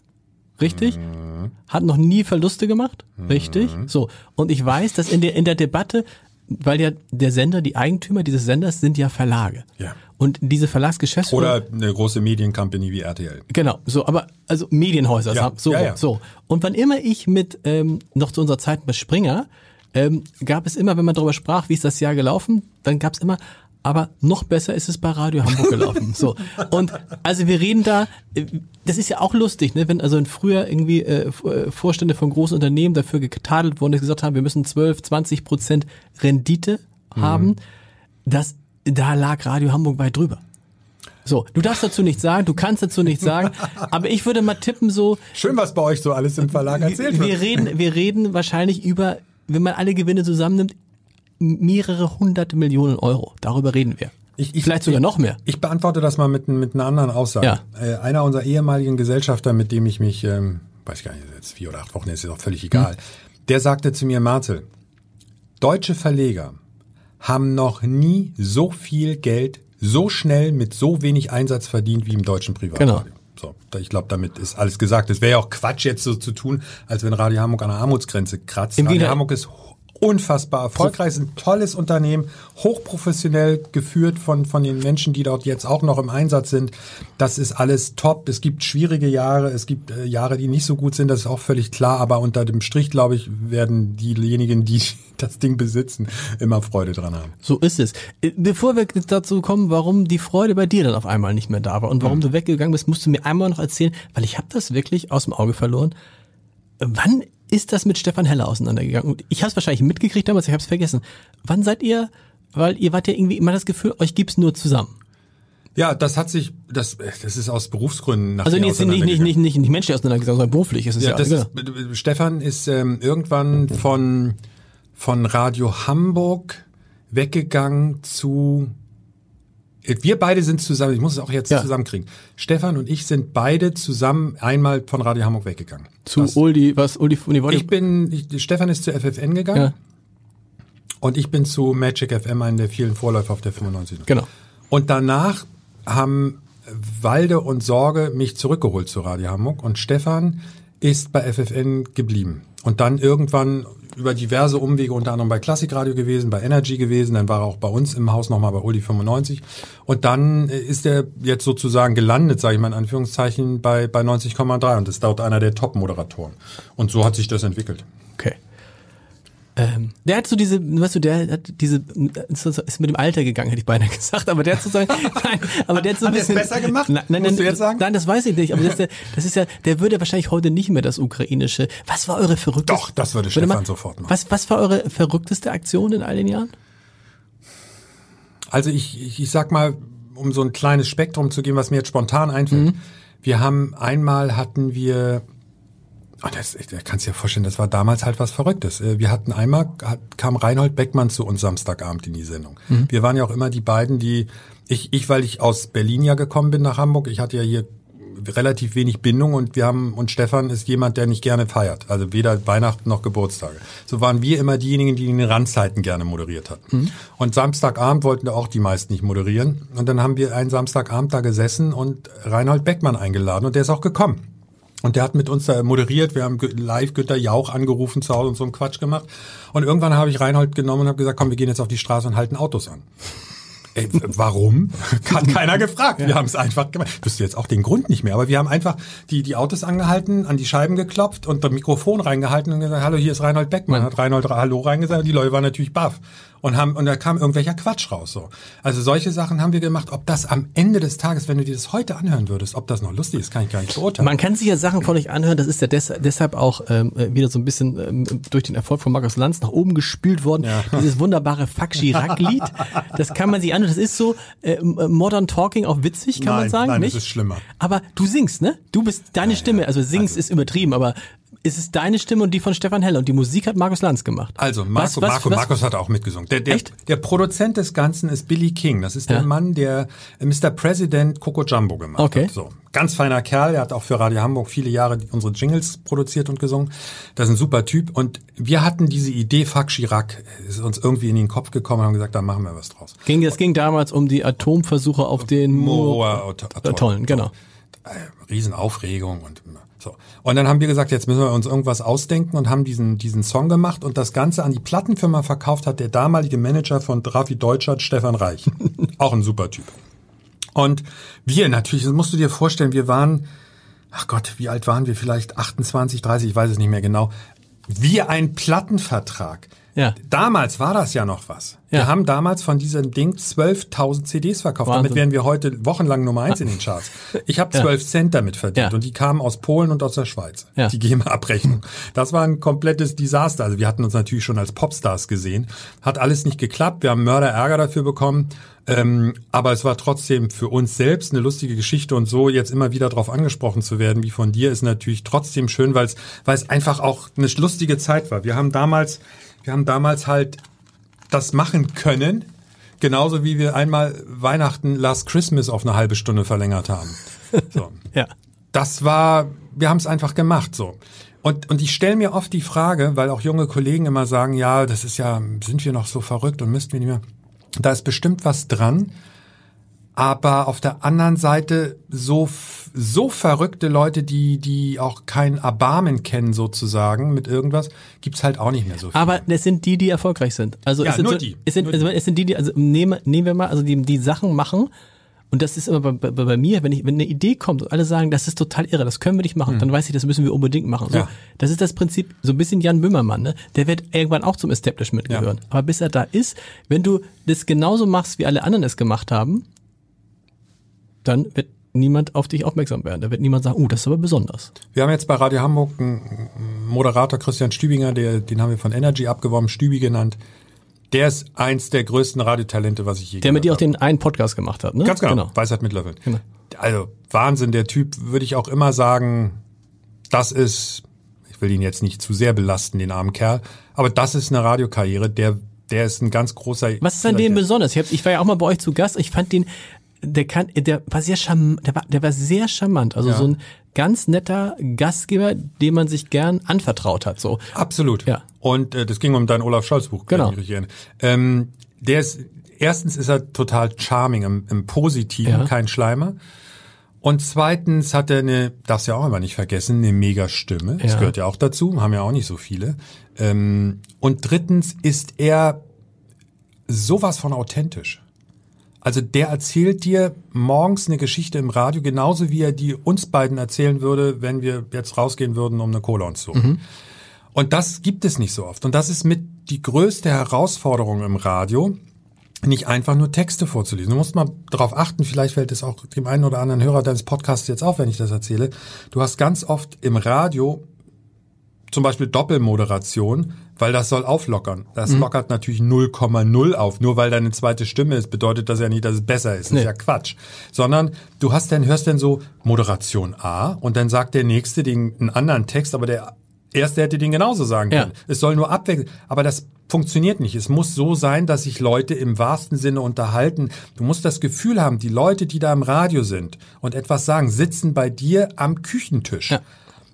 Richtig? Mhm. Hat noch nie Verluste gemacht. Richtig? Mhm. So. Und ich weiß, dass in der, in der Debatte, weil ja der Sender, die Eigentümer dieses Senders sind ja Verlage. Ja. Und diese Verlagsgeschäftsführer. Oder eine große Mediencompany wie RTL. Genau, so, aber also Medienhäuser, ja. so, ja, ja. so. Und wann immer ich mit, ähm, noch zu unserer Zeit bei Springer, ähm, gab es immer, wenn man darüber sprach, wie ist das Jahr gelaufen, dann gab es immer, aber noch besser ist es bei Radio Hamburg gelaufen. so. Und also wir reden da, äh, das ist ja auch lustig, ne? wenn also früher irgendwie äh, äh, Vorstände von großen Unternehmen dafür getadelt wurden, dass gesagt haben, wir müssen 12, 20 Prozent Rendite haben. Mhm. Das, da lag Radio Hamburg weit drüber. So, du darfst dazu nichts sagen, du kannst dazu nichts sagen, aber ich würde mal tippen so. Schön, was bei euch so alles im Verlag erzählt wird. Wir reden, wir reden wahrscheinlich über, wenn man alle Gewinne zusammennimmt, mehrere hundert Millionen Euro. Darüber reden wir. Ich, ich, Vielleicht sogar ich, noch mehr. Ich beantworte das mal mit, mit einer anderen Aussage. Ja. Äh, einer unserer ehemaligen Gesellschafter, mit dem ich mich, ähm, weiß gar nicht, jetzt vier oder acht Wochen, ist auch völlig egal, hm. der sagte zu mir, Marcel, deutsche Verleger haben noch nie so viel Geld so schnell mit so wenig Einsatz verdient wie im deutschen Privatradio. Genau. So, ich glaube, damit ist alles gesagt. Es wäre ja auch Quatsch, jetzt so zu tun, als wenn Radio Hamburg an der Armutsgrenze kratzt. Im Radio Hamburg ist unfassbar erfolgreich, ist ein tolles Unternehmen, hochprofessionell geführt von, von den Menschen, die dort jetzt auch noch im Einsatz sind. Das ist alles top. Es gibt schwierige Jahre, es gibt äh, Jahre, die nicht so gut sind, das ist auch völlig klar, aber unter dem Strich, glaube ich, werden diejenigen, die das Ding besitzen, immer Freude dran haben. So ist es. Äh, bevor wir dazu kommen, warum die Freude bei dir dann auf einmal nicht mehr da war und warum mhm. du weggegangen bist, musst du mir einmal noch erzählen, weil ich habe das wirklich aus dem Auge verloren. Wann ist das mit Stefan Heller auseinandergegangen? Und ich habe es wahrscheinlich mitgekriegt damals, ich habe es vergessen. Wann seid ihr, weil ihr wart ja irgendwie immer das Gefühl, euch gibt's nur zusammen. Ja, das hat sich, das, das ist aus Berufsgründen nach Also nicht, nicht, nicht, nicht, nicht, nicht menschlich auseinandergegangen, sondern beruflich ist es ja. ja das genau. ist, Stefan ist ähm, irgendwann von, von Radio Hamburg weggegangen zu wir beide sind zusammen, ich muss es auch jetzt Ja. zusammenkriegen. Stefan und ich sind beide zusammen einmal von Radio Hamburg weggegangen. Zu Das- Uldi, was Uldi, Uli wollte ich bin, ich, Stefan ist zu FFN gegangen Ja, und ich bin zu Magic FM, einen der vielen Vorläufer auf der 95. genau. Und danach haben Walde und Sorge mich zurückgeholt zu Radio Hamburg und Stefan ist bei FFN geblieben. Und dann irgendwann über diverse Umwege, unter anderem bei Klassikradio gewesen, bei Energy gewesen, dann war er auch bei uns im Haus nochmal bei Uli 95. Und dann äh, ist er jetzt sozusagen gelandet, sage ich mal in Anführungszeichen, bei, bei 90,3 und ist dort einer der Top-Moderatoren. Und so hat sich das entwickelt. Okay. Ähm, der hat so diese, weißt du, der hat diese, ist mit dem Alter gegangen, hätte ich beinahe gesagt, aber der hat sozusagen, nein, aber der hat so ein Hat bisschen. besser gemacht? Nein, jetzt sagen? Nein, das weiß ich nicht, aber das ist, der, das ist ja, der würde wahrscheinlich heute nicht mehr das ukrainische. Was war eure verrückteste? Doch, das würde Warte mal, Stefan sofort machen. Was, was war eure verrückteste Aktion in all den Jahren? Also ich, ich, ich sag mal, um so ein kleines Spektrum zu geben, was mir jetzt spontan einfällt. Wir haben einmal hatten wir, oh, das, ich kannst dir vorstellen, das war damals halt was Verrücktes. Äh, Wir hatten einmal, hat, kam Reinhold Beckmann zu uns Samstagabend in die Sendung. Wir waren ja auch immer die beiden, die, ich, ich, weil ich aus Berlin ja gekommen bin nach Hamburg, ich hatte ja hier relativ wenig Bindung und wir haben und Stefan ist jemand, der nicht gerne feiert, also weder Weihnachten noch Geburtstage. So waren wir immer diejenigen, die in den Randzeiten gerne moderiert hatten. Und Samstagabend wollten da auch die meisten nicht moderieren und dann haben wir einen Samstagabend da gesessen und Reinhold Beckmann eingeladen und der ist auch gekommen. Und der hat mit uns da moderiert. Wir haben live Günter Jauch angerufen zu Hause und so einen Quatsch gemacht. Und irgendwann habe ich Reinhold genommen und habe gesagt, komm, wir gehen jetzt auf die Straße und halten Autos an. Ey, warum? Hat keiner gefragt. Wir haben es einfach gemacht. Ich wüsste jetzt auch den Grund nicht mehr, aber wir haben einfach die, die Autos angehalten, an die Scheiben geklopft und das Mikrofon reingehalten und gesagt, hallo, hier ist Reinhold Beckmann. Hat Reinhold Hallo reingesagt und die Leute waren natürlich baff. Und haben, und da kam irgendwelcher Quatsch raus, so. Also solche Sachen haben wir gemacht. Ob das am Ende des Tages, wenn du dir das heute anhören würdest, ob das noch lustig ist, kann ich gar nicht beurteilen. Man kann sich ja Sachen von euch anhören, das ist ja des, deshalb auch ähm, äh, wieder so ein bisschen ähm, durch den Erfolg von Markus Lanz nach oben gespült worden. Ja. Dieses wunderbare Fuck Chirac-Lied, das kann man sich anhören. Das ist so äh, Modern Talking auch witzig, kann man Nein, sagen, nein, das nicht? ist schlimmer. Aber du singst, ne? Du bist deine Stimme, also singst ist übertrieben, aber es ist deine Stimme und die von Stefan Heller und die Musik hat Markus Lanz gemacht. Also Marco, Was- was- Marco, was- Markus hat auch mitgesungen. Der, der, Echt? der Produzent des Ganzen ist Billy King. Das ist der Ja. Mann, der Mr. President Coco Jumbo gemacht Okay. hat. So. Ganz feiner Kerl. Er hat auch für Radio Hamburg viele Jahre unsere Jingles produziert und gesungen. Das ist ein super Typ. Und wir hatten diese Idee, Fuck Chirac, ist uns irgendwie in den Kopf gekommen und haben gesagt, da machen wir was draus. Ging, es ging damals um die Atomversuche auf den Atoll. Atollen, genau. äh, Riesenaufregung und so. Und dann haben wir gesagt, jetzt müssen wir uns irgendwas ausdenken und haben diesen, diesen Song gemacht und das Ganze an die Plattenfirma verkauft hat der damalige Manager von Raffi Deutschert, Stefan Reich. Auch ein super Typ. Und wir natürlich, das musst du dir vorstellen, wir waren, ach Gott, wie alt waren wir? Vielleicht 28, 30, ich weiß es nicht mehr genau. Wir ein Plattenvertrag. Ja. Damals war das ja noch was. Ja. Wir haben damals von diesem Ding 12.000 CDs verkauft. Wahnsinn. Damit wären wir heute wochenlang Nummer eins in den Charts. Ich habe Ja. 12 Cent damit verdient Ja. und die kamen aus Polen und aus der Schweiz. Ja. Die GEMA-Abrechnung. Das war ein komplettes Desaster. Also wir hatten uns natürlich schon als Popstars gesehen. Hat alles nicht geklappt. Wir haben Mörderärger dafür bekommen. Ähm, aber es war trotzdem für uns selbst eine lustige Geschichte und so jetzt immer wieder darauf angesprochen zu werden, wie von dir, ist natürlich trotzdem schön, weil es weil es einfach auch eine lustige Zeit war. Wir haben damals, wir haben damals halt das machen können, genauso wie wir einmal Weihnachten Last Christmas auf eine halbe Stunde verlängert haben. So. Ja. Das war, wir haben es einfach gemacht so. Und, und ich stelle mir oft die Frage, weil auch junge Kollegen immer sagen, ja, das ist ja, sind wir noch so verrückt und müssten wir nicht mehr. Da ist bestimmt was dran. Aber auf der anderen Seite so, so verrückte Leute, die, die auch kein Erbarmen kennen sozusagen mit irgendwas, gibt's halt auch nicht mehr so viel. Aber es sind die, die erfolgreich sind. Also Ja, es sind nur so, die. Es sind, Nur also es sind die, die, also nehmen, nehmen wir mal, also die, die Sachen machen. Und das ist immer bei, bei, bei mir, wenn ich, wenn eine Idee kommt und alle sagen, das ist total irre, das können wir nicht machen, dann weiß ich, das müssen wir unbedingt machen. So. Ja. Das ist das Prinzip, so ein bisschen Jan Böhmermann, ne? Der wird irgendwann auch zum Establishment Ja. gehören. Aber bis er da ist, wenn du das genauso machst, wie alle anderen es gemacht haben, dann wird niemand auf dich aufmerksam werden. Da wird niemand sagen, oh, das ist aber besonders. Wir haben jetzt bei Radio Hamburg einen Moderator, Christian Stübinger, der, den haben wir von Energy abgeworben, Stübi genannt. Der ist eins der größten Radiotalente, was ich je Der mit dir auch den einen Podcast gemacht hat, ne? Ganz genau, Weisheit mit Löffeln. Genau. Also Wahnsinn, der Typ, würde ich auch immer sagen, das ist, ich will ihn jetzt nicht zu sehr belasten, den armen Kerl, aber das ist eine Radiokarriere, der, der ist ein ganz großer... Was ist an dem besonders? Ich, hab, ich war ja auch mal bei euch zu Gast. Ich fand den der kann, der war sehr charmant, der war, der war sehr charmant. Also Ja. so ein ganz netter Gastgeber, dem man sich gern anvertraut hat. So. Absolut. Ja. Und äh, das ging um dein Olaf Scholz Buch. Genau. ich. Ähm, der ist, erstens ist er total charming im, im Positiven, Ja. kein Schleimer. Und zweitens hat er eine, darfst ja auch immer nicht vergessen, eine mega Stimme. Das Ja. gehört ja auch dazu, haben ja auch nicht so viele. Ähm, und drittens ist er sowas von authentisch. Also der erzählt dir morgens eine Geschichte im Radio, genauso wie er die uns beiden erzählen würde, wenn wir jetzt rausgehen würden, um eine Cola uns zu holen. Und das gibt es nicht so oft. Und das ist mit die größte Herausforderung im Radio, nicht einfach nur Texte vorzulesen. Du musst mal darauf achten, vielleicht fällt es auch dem einen oder anderen Hörer deines Podcasts jetzt auf, wenn ich das erzähle. Du hast ganz oft im Radio zum Beispiel Doppelmoderation, weil das soll auflockern. Das lockert natürlich 0,0 auf. Nur weil deine zweite Stimme ist, bedeutet das ja nicht, dass es besser ist. Das Nee. ist ja Quatsch. Sondern du hast dann, hörst dann so Moderation A und dann sagt der Nächste den, einen anderen Text, aber der Erste hätte den genauso sagen Ja. können. Es soll nur abwechseln. Aber das funktioniert nicht. Es muss so sein, dass sich Leute im wahrsten Sinne unterhalten. Du musst das Gefühl haben, die Leute, die da im Radio sind und etwas sagen, sitzen bei dir am Küchentisch. Ja.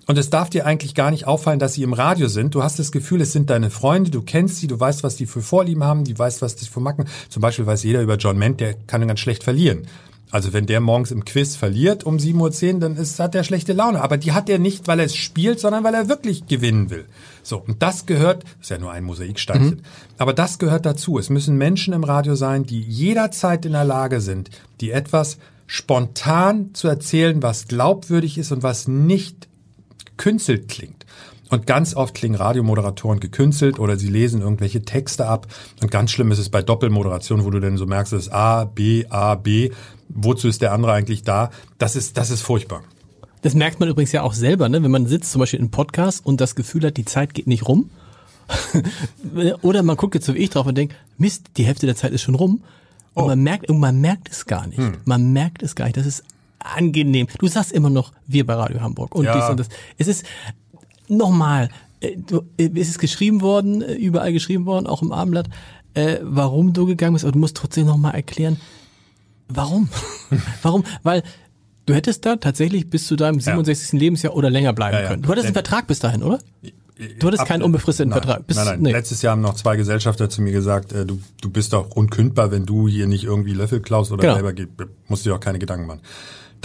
Und es darf dir eigentlich gar nicht auffallen, dass sie im Radio sind. Du hast das Gefühl, es sind deine Freunde, du kennst sie, du weißt, was die für Vorlieben haben, die weißt, was die für Macken. Zum Beispiel weiß jeder über John Ment, der kann ganz schlecht verlieren. Also wenn der morgens im Quiz verliert um 7.10 Uhr, dann ist, hat er schlechte Laune. Aber die hat er nicht, weil er es spielt, sondern weil er wirklich gewinnen will. So, und das gehört, das ist ja nur ein Mosaiksteinchen, aber das gehört dazu. Es müssen Menschen im Radio sein, die jederzeit in der Lage sind, die etwas spontan zu erzählen, was glaubwürdig ist und was nicht gekünstelt klingt. Und ganz oft klingen Radiomoderatoren gekünstelt oder sie lesen irgendwelche Texte ab. Und ganz schlimm ist es bei Doppelmoderation, wo du dann so merkst, es ist A, B, A, B. Wozu ist der andere eigentlich da? Das ist, das ist furchtbar. Das merkt man übrigens ja auch selber, ne? wenn man sitzt zum Beispiel in einem Podcast und das Gefühl hat, die Zeit geht nicht rum. Oder man guckt jetzt so wie ich drauf und denkt, Mist, die Hälfte der Zeit ist schon rum. Und Oh. man merkt, und man merkt es gar nicht. Hm. Man merkt es gar nicht. Das ist angenehm. Du sagst immer noch, wir bei Radio Hamburg und Ja. dies und das. Es ist nochmal, äh, äh, es ist geschrieben worden, äh, überall geschrieben worden, auch im Abendblatt, äh, warum du gegangen bist, aber du musst trotzdem nochmal erklären, warum? warum? Weil du hättest da tatsächlich bis zu deinem 67. Lebensjahr oder länger bleiben Ja, ja. können. Du hattest einen Vertrag bis dahin, oder? Du hattest keinen Ab- unbefristeten nein, Vertrag. Bis, nein, nein. nee. Letztes Jahr haben noch zwei Gesellschafter zu mir gesagt, äh, du, du bist doch unkündbar, wenn du hier nicht irgendwie Löffel klaust oder Genau. selber geht, musst du dir auch keine Gedanken machen.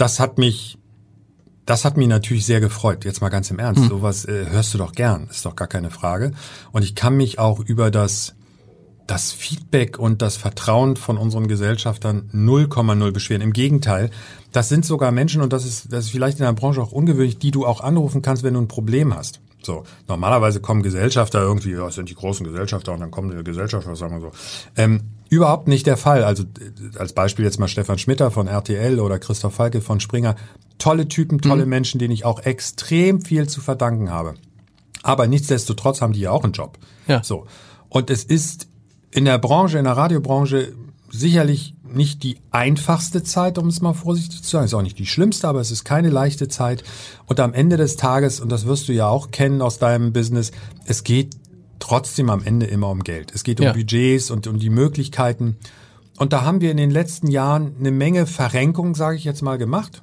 Das hat mich, das hat mich natürlich sehr gefreut. Jetzt mal ganz im Hm. Ernst. Sowas äh, hörst du doch gern, ist doch gar keine Frage. Und ich kann mich auch über das, das Feedback und das Vertrauen von unseren Gesellschaftern 0,0 beschweren. Im Gegenteil, das sind sogar Menschen, und das ist, das ist vielleicht in der Branche auch ungewöhnlich, die du auch anrufen kannst, wenn du ein Problem hast. So, normalerweise kommen Gesellschafter irgendwie, ja, es sind die großen Gesellschafter und dann kommen die Gesellschafter, sagen wir so. Ähm, überhaupt nicht der Fall. Also als Beispiel jetzt mal Stefan Schmitter von RTL oder Christoph Falke von Springer. Tolle Typen, tolle Menschen, denen ich auch extrem viel zu verdanken habe. Aber nichtsdestotrotz haben die ja auch einen Job. Ja. So. Und es ist in der Branche, in der Radiobranche sicherlich nicht die einfachste Zeit, um es mal vorsichtig zu sagen. Ist auch nicht die schlimmste, aber es ist keine leichte Zeit. Und am Ende des Tages, und das wirst du ja auch kennen aus deinem Business, es geht trotzdem am Ende immer um Geld. Es geht um Ja. Budgets und um die Möglichkeiten. Und da haben wir in den letzten Jahren eine Menge Verrenkung, sage ich jetzt mal, gemacht.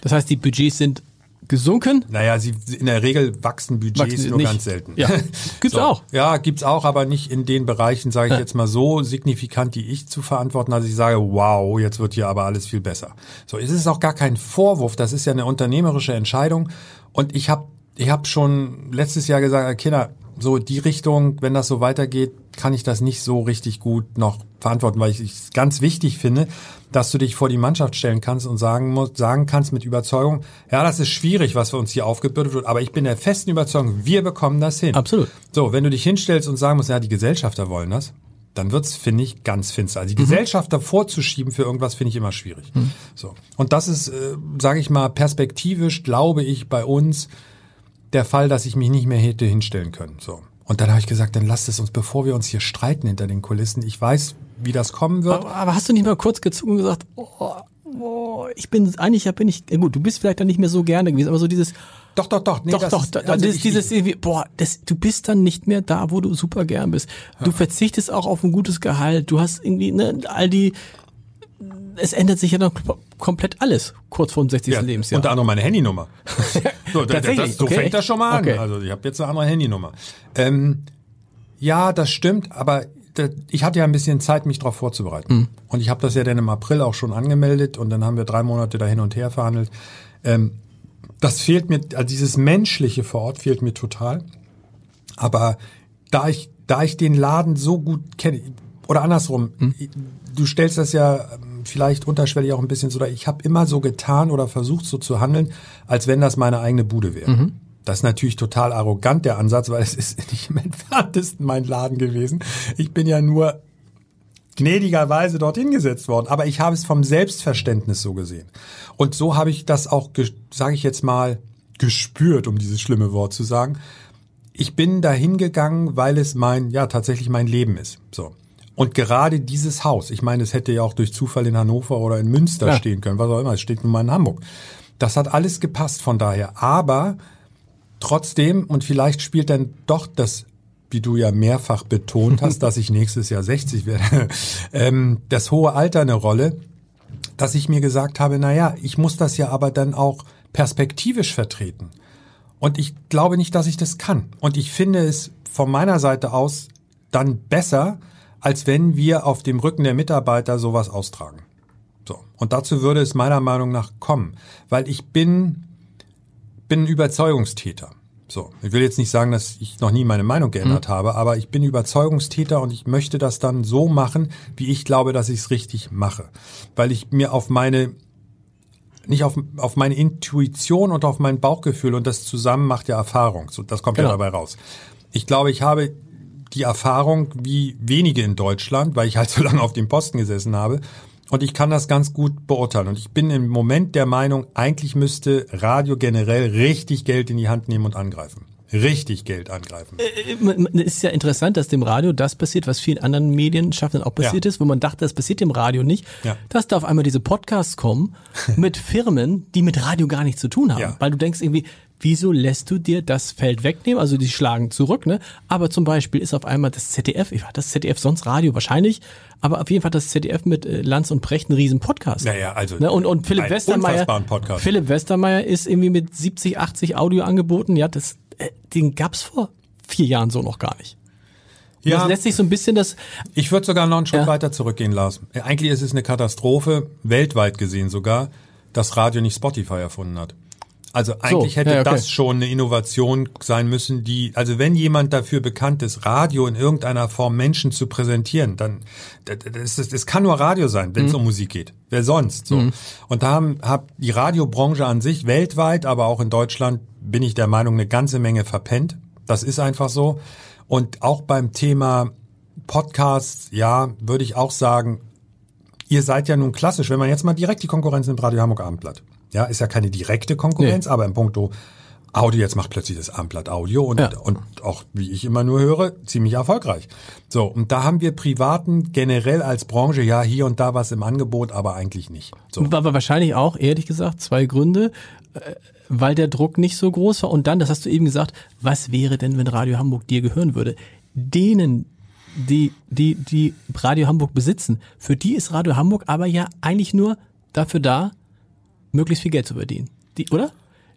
Das heißt, die Budgets sind gesunken. Naja, sie, in der Regel wachsen Budgets Wachsen nur nicht. ganz selten. Ja. Gibt's auch. Ja, gibt's auch, aber nicht in den Bereichen, sage ich Ja. jetzt mal so signifikant, die ich zu verantworten, also ich sage, wow, jetzt wird hier aber alles viel besser. So, es ist auch gar kein Vorwurf, das ist ja eine unternehmerische Entscheidung und ich habe ich hab schon letztes Jahr gesagt, Kinder, so die Richtung, wenn das so weitergeht, kann ich das nicht so richtig gut noch verantworten, weil ich es ganz wichtig finde, dass du dich vor die Mannschaft stellen kannst und sagen musst, sagen kannst mit Überzeugung, ja, das ist schwierig, was für uns hier aufgebürdet wird, aber ich bin der festen Überzeugung, wir bekommen das hin. Absolut. So, wenn du dich hinstellst und sagen musst, ja, die Gesellschafter wollen das, dann wird's, finde ich, ganz finster. Also die Gesellschafter vorzuschieben für irgendwas, finde ich immer schwierig. So. Und das ist, äh, sage ich mal, perspektivisch, glaube ich, bei uns der Fall, dass ich mich nicht mehr hätte hinstellen können. So. Und dann habe ich gesagt, dann lasst es uns, bevor wir uns hier streiten hinter den Kulissen. Ich weiß, wie das kommen wird. Aber, aber hast du nicht mal kurz gezogen und gesagt, oh, oh, ich bin, eigentlich bin ich, ja gut, du bist vielleicht dann nicht mehr so gerne gewesen, aber so dieses, Doch, doch, doch. Nee, doch, das doch, ist- also dieses, dieses irgendwie, boah, das, du bist dann nicht mehr da, wo du super gern bist. Du verzichtest auch auf ein gutes Gehalt, du hast irgendwie, ne, all die es ändert sich ja dann komplett alles kurz vor dem 60. Ja, Lebensjahr. Unter anderem meine Handynummer. so, das, so Okay. fängt das schon mal an. Okay. Also ich habe jetzt eine andere Handynummer. Ähm, ja, das stimmt, aber ich hatte ja ein bisschen Zeit, mich darauf vorzubereiten. Hm. Und ich habe das ja dann im April auch schon angemeldet und dann haben wir drei Monate da hin und her verhandelt. Ähm, das fehlt mir, also dieses Menschliche vor Ort fehlt mir total. Aber da ich, da ich den Laden so gut kenne, oder andersrum, du stellst das ja vielleicht unterschwellig auch ein bisschen so, ich habe immer so getan oder versucht so zu handeln, als wenn das meine eigene Bude wäre. Das ist natürlich total arrogant, der Ansatz, weil es ist nicht im entferntesten mein Laden gewesen. Ich bin ja nur gnädigerweise dorthin gesetzt worden. Aber ich habe es vom Selbstverständnis so gesehen. Und so habe ich das auch, sage ich jetzt mal, gespürt, um dieses schlimme Wort zu sagen. Ich bin dahin gegangen, weil es mein, ja, tatsächlich mein Leben ist. So. Und gerade dieses Haus, ich meine, es hätte ja auch durch Zufall in Hannover oder in Münster Ja. stehen können, was auch immer, es steht nun mal in Hamburg. Das hat alles gepasst von daher. Aber trotzdem, und vielleicht spielt dann doch das, wie du ja mehrfach betont hast, dass ich nächstes Jahr 60 werde, ähm, das hohe Alter eine Rolle, dass ich mir gesagt habe, na ja, ich muss das ja aber dann auch perspektivisch vertreten. Und ich glaube nicht, dass ich das kann. Und ich finde es von meiner Seite aus dann besser, als wenn wir auf dem Rücken der Mitarbeiter sowas austragen. So. Und dazu würde es meiner Meinung nach kommen. Weil ich bin, bin ein Überzeugungstäter. So. Ich will jetzt nicht sagen, dass ich noch nie meine Meinung geändert habe, aber ich bin Überzeugungstäter und ich möchte das dann so machen, wie ich glaube, dass ich es richtig mache. Weil ich mir auf meine nicht auf, auf meine Intuition und auf mein Bauchgefühl und das zusammen macht ja Erfahrung. So, das kommt Genau. ja dabei raus. Ich glaube, ich habe die Erfahrung wie wenige in Deutschland, weil ich halt so lange auf dem Posten gesessen habe. Und ich kann das ganz gut beurteilen. Und ich bin im Moment der Meinung, eigentlich müsste Radio generell richtig Geld in die Hand nehmen und angreifen. Richtig Geld angreifen. Es ist ja interessant, dass dem Radio das passiert, was vielen anderen Medienschaffenden auch passiert Ja. ist, wo man dachte, das passiert dem Radio nicht, Ja. dass da auf einmal diese Podcasts kommen mit Firmen, die mit Radio gar nichts zu tun haben. Ja. Weil du denkst irgendwie, wieso lässt du dir das Feld wegnehmen? Also die schlagen zurück, ne? Aber zum Beispiel ist auf einmal das ZDF, ich war das ZDF sonst Radio wahrscheinlich, aber auf jeden Fall das ZDF mit äh, Lanz und Precht ein riesen Podcast. Naja, also Ne? Und, und Philipp einen Westermeier, Podcast. Philipp Westermeier ist irgendwie mit 70, 80 Audioangeboten, ja, das, äh, den gab's vor vier Jahren so noch gar nicht. Und Das lässt sich so ein bisschen das, Ich würde sogar noch einen Schritt Ja. weiter zurückgehen lassen. Eigentlich ist es eine Katastrophe, weltweit gesehen sogar, dass Radio nicht Spotify erfunden hat. Also eigentlich hätte ja, okay. das schon eine Innovation sein müssen, die, also wenn jemand dafür bekannt ist, Radio in irgendeiner Form Menschen zu präsentieren, dann, das, das, ist- das kann nur Radio sein, wenn es um Musik geht. Wer sonst? So. Und da haben, hat die Radiobranche an sich weltweit, aber auch in Deutschland, bin ich der Meinung, eine ganze Menge verpennt. Das ist einfach so. Und auch beim Thema Podcasts, ja, würde ich auch sagen, ihr seid ja nun klassisch, wenn man jetzt mal direkt die Konkurrenz nimmt, Radio Hamburg Abendblatt. Ja, ist ja keine direkte Konkurrenz, aber im Punkto Audio, jetzt macht plötzlich das Abendblatt Audio und, Ja. und auch, wie ich immer nur höre, ziemlich erfolgreich. So, und da haben wir Privaten generell als Branche, ja, hier und da was im Angebot, aber eigentlich nicht. So. aber wahrscheinlich auch, ehrlich gesagt, zwei Gründe, äh, weil der Druck nicht so groß war. Und dann, das hast du eben gesagt, was wäre denn, wenn Radio Hamburg dir gehören würde? Denen, die, die, die Radio Hamburg besitzen, für die ist Radio Hamburg aber ja eigentlich nur dafür da, möglichst viel Geld zu verdienen. Die, oder?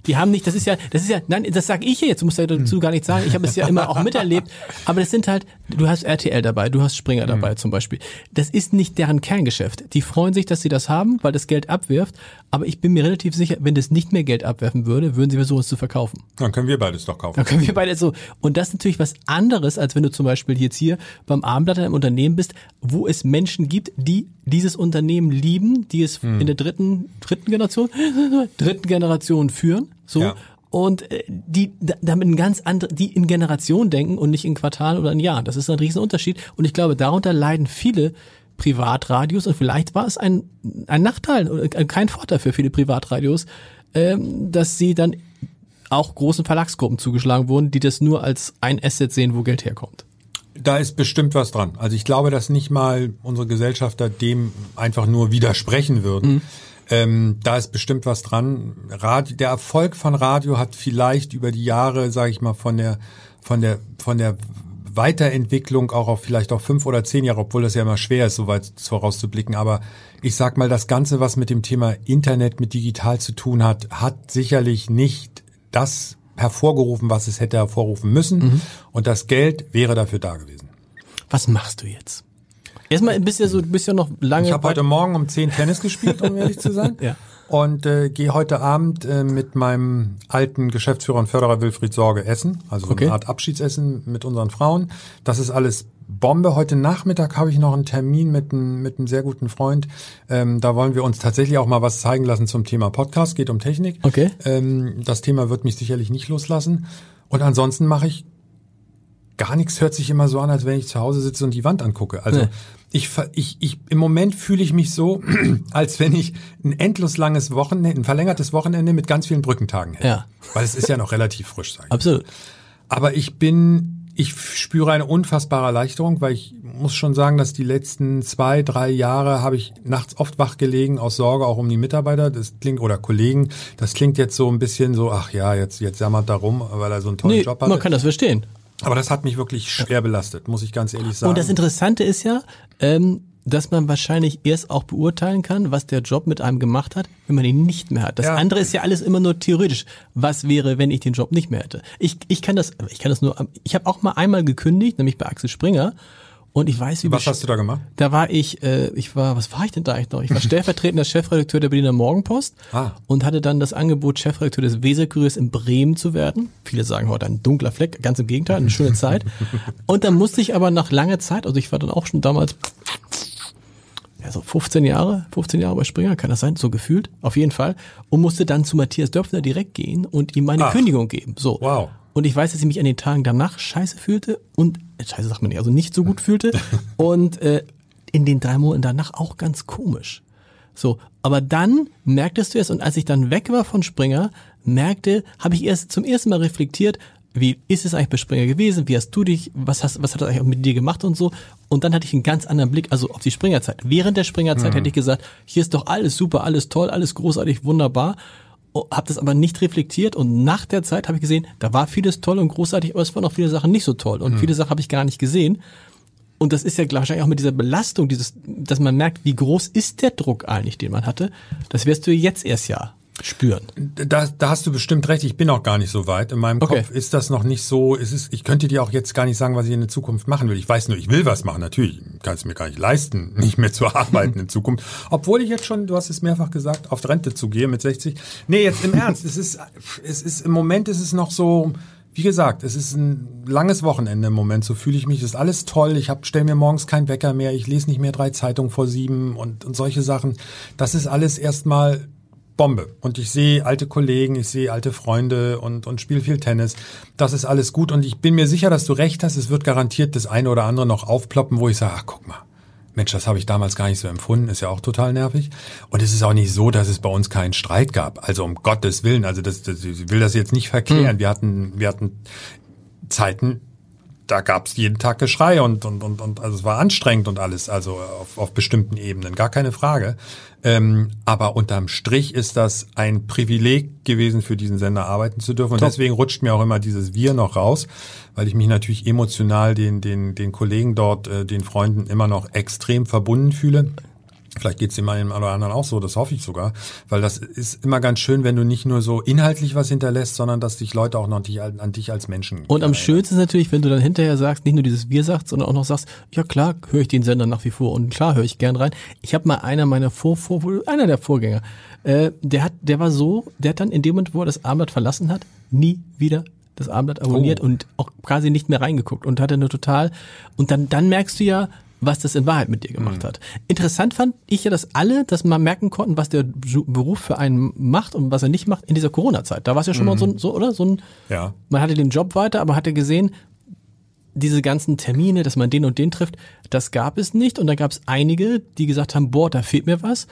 Die haben nicht, das ist ja, das ist ja, nein, das sage ich jetzt, du musst ja dazu gar nichts sagen. Ich habe es ja immer auch miterlebt. Aber das sind halt, du hast RTL dabei, du hast Springer dabei zum Beispiel. Das ist nicht deren Kerngeschäft. Die freuen sich, dass sie das haben, weil das Geld abwirft. Aber ich bin mir relativ sicher, wenn das nicht mehr Geld abwerfen würde, würden sie versuchen, es zu verkaufen. Dann können wir beides doch kaufen. Dann können wir beide so. Und das ist natürlich was anderes, als wenn du zum Beispiel jetzt hier beim Abendblatt in einem Unternehmen bist, wo es Menschen gibt, die dieses Unternehmen lieben, die es Hm. in der dritten, dritten Generation, dritten Generation führen, so. Ja. Und äh, die da- damit ein ganz andere, die in Generationen denken und nicht in Quartalen oder in Jahren. Das ist ein Riesenunterschied. Und ich glaube, darunter leiden viele Privatradios und vielleicht war es ein, ein Nachteil, oder kein Vorteil für viele Privatradios, ähm, dass sie dann auch großen Verlagsgruppen zugeschlagen wurden, die das nur als ein Asset sehen, wo Geld herkommt. Da ist bestimmt was dran. Also ich glaube, dass nicht mal unsere Gesellschafter dem einfach nur widersprechen würden. Ähm, da ist bestimmt was dran. Radio, der Erfolg von Radio hat vielleicht über die Jahre, sage ich mal, von der von der von der Weiterentwicklung auch auf vielleicht auch fünf oder zehn Jahre, obwohl das ja immer schwer ist, so weit vorauszublicken. Aber ich sag mal, das Ganze, was mit dem Thema Internet, mit digital zu tun hat, hat sicherlich nicht das hervorgerufen, was es hätte hervorrufen müssen. Mhm. Und das Geld wäre dafür da gewesen. Was machst du jetzt? Erstmal bist ja so, bist ja noch lange. Ich habe heute Morgen um zehn Tennis gespielt, um ehrlich zu sein. ja. Und äh, gehe heute Abend äh, mit meinem alten Geschäftsführer und Förderer Wilfried Sorge essen, also okay. eine Art Abschiedsessen mit unseren Frauen. Das ist alles Bombe. Heute Nachmittag habe ich noch einen Termin mit einem, mit einem sehr guten Freund. Ähm, da wollen wir uns tatsächlich auch mal was zeigen lassen zum Thema Podcast. Geht um Technik. Okay. Ähm, das Thema wird mich sicherlich nicht loslassen. Und ansonsten mache ich gar nichts. Hört sich immer so an, als wenn ich zu Hause sitze und die Wand angucke. Also nee ich, ich, ich, im Moment fühle ich mich so, als wenn ich ein endlos langes Wochenende, ein verlängertes Wochenende mit ganz vielen Brückentagen hätte. Ja. Weil es ist ja noch relativ frisch, sage ich. Absolut. Aber ich bin, ich spüre eine unfassbare Erleichterung, weil ich muss schon sagen, dass die letzten zwei, drei Jahre habe ich nachts oft wach gelegen aus Sorge auch um die Mitarbeiter. Das klingt, oder Kollegen. Das klingt jetzt so ein bisschen so, ach ja, jetzt, jetzt jammert da rum, weil er so einen tollen nee, Job hat. Man kann das verstehen. Aber das hat mich wirklich schwer belastet, muss ich ganz ehrlich sagen. Und das Interessante ist ja, ähm, dass man wahrscheinlich erst auch beurteilen kann, was der Job mit einem gemacht hat, wenn man ihn nicht mehr hat. Das ja. andere ist ja alles immer nur theoretisch. Was wäre, wenn ich den Job nicht mehr hätte? Ich, ich kann das, ich kann das nur, ich habe auch mal einmal gekündigt, nämlich bei Axel Springer. Und ich weiß, wie Was hast du da gemacht? Da war ich, äh, ich war, was war ich denn da eigentlich noch? Ich war stellvertretender Chefredakteur der Berliner Morgenpost ah. und hatte dann das Angebot, Chefredakteur des Weserkuriers in Bremen zu werden. Viele sagen heute ein dunkler Fleck, ganz im Gegenteil, eine schöne Zeit. Und dann musste ich aber nach langer Zeit, also ich war dann auch schon damals ja, so 15 Jahre, 15 Jahre bei Springer, kann das sein, so gefühlt, auf jeden Fall, und musste dann zu Matthias Döpfner direkt gehen und ihm meine Ach. Kündigung geben. So. Wow. Und ich weiß, dass ich mich an den Tagen danach scheiße fühlte und, äh, scheiße sagt man nicht, also nicht so gut fühlte. und äh, in den drei Monaten danach auch ganz komisch. So, aber dann merktest du es, und als ich dann weg war von Springer, merkte, habe ich erst zum ersten Mal reflektiert, wie ist es eigentlich bei Springer gewesen? Wie hast du dich, was hast, was hat das eigentlich mit dir gemacht und so? Und dann hatte ich einen ganz anderen Blick, also auf die Springerzeit. Während der Springerzeit mhm. hätte ich gesagt, hier ist doch alles super, alles toll, alles großartig, wunderbar. Oh, habe das aber nicht reflektiert und nach der Zeit habe ich gesehen, da war vieles toll und großartig, aber es waren auch viele Sachen nicht so toll und mhm. viele Sachen habe ich gar nicht gesehen. Und das ist ja wahrscheinlich auch mit dieser Belastung, dieses, dass man merkt, wie groß ist der Druck eigentlich, den man hatte. Das wirst du jetzt erst ja spüren. Da, da hast du bestimmt recht. Ich bin auch gar nicht so weit. In meinem okay. Kopf ist das noch nicht so. Es ist, ich könnte dir auch jetzt gar nicht sagen, was ich in der Zukunft machen will. Ich weiß nur, ich will was machen. Natürlich kann es mir gar nicht leisten, nicht mehr zu arbeiten in Zukunft. Obwohl ich jetzt schon, du hast es mehrfach gesagt, auf Rente zu gehen mit 60. Nee, jetzt im Ernst. es ist, es ist im Moment ist es noch so. Wie gesagt, es ist ein langes Wochenende im Moment, so fühle ich mich. Es ist alles toll. Ich stelle mir morgens keinen Wecker mehr, ich lese nicht mehr drei Zeitungen vor sieben und, und solche Sachen. Das ist alles erstmal Bombe. Und ich sehe alte Kollegen, ich sehe alte Freunde und, und spiele viel Tennis. Das ist alles gut. Und ich bin mir sicher, dass du recht hast. Es wird garantiert das eine oder andere noch aufploppen, wo ich sage, ach guck mal, Mensch, das habe ich damals gar nicht so empfunden. Ist ja auch total nervig. Und es ist auch nicht so, dass es bei uns keinen Streit gab. Also um Gottes Willen. Also das, das ich will das jetzt nicht verkehren. Mhm. Wir hatten, wir hatten Zeiten, da gab es jeden Tag Geschrei und, und, und, und also es war anstrengend und alles, also auf, auf bestimmten Ebenen, gar keine Frage. Ähm, aber unterm Strich ist das ein Privileg gewesen, für diesen Sender arbeiten zu dürfen. Und Top. deswegen rutscht mir auch immer dieses Wir noch raus, weil ich mich natürlich emotional den, den, den Kollegen dort, äh, den Freunden immer noch extrem verbunden fühle. Vielleicht geht's dem einen oder anderen auch so, das hoffe ich sogar, weil das ist immer ganz schön, wenn du nicht nur so inhaltlich was hinterlässt, sondern dass dich Leute auch noch dich, an dich als Menschen. Und am schönsten ist natürlich, wenn du dann hinterher sagst, nicht nur dieses Wir sagt, sondern auch noch sagst, ja klar, höre ich den Sender nach wie vor und klar höre ich gern rein. Ich habe mal einer meiner Vor, Vor einer der Vorgänger, äh, der hat, der war so, der hat dann in dem Moment, wo er das Abendblatt verlassen hat, nie wieder das Abendblatt abonniert oh. und auch quasi nicht mehr reingeguckt und hatte eine total und dann dann merkst du ja, was das in Wahrheit mit dir gemacht mhm. hat. Interessant fand ich ja, dass alle, dass man merken konnten, was der Beruf für einen macht und was er nicht macht in dieser Corona-Zeit. Da war es ja schon mhm. mal so, so, oder? So ein, ja. man hatte den Job weiter, aber hatte gesehen, diese ganzen Termine, dass man den und den trifft, das gab es nicht. Und da gab es einige, die gesagt haben, boah, da fehlt mir was.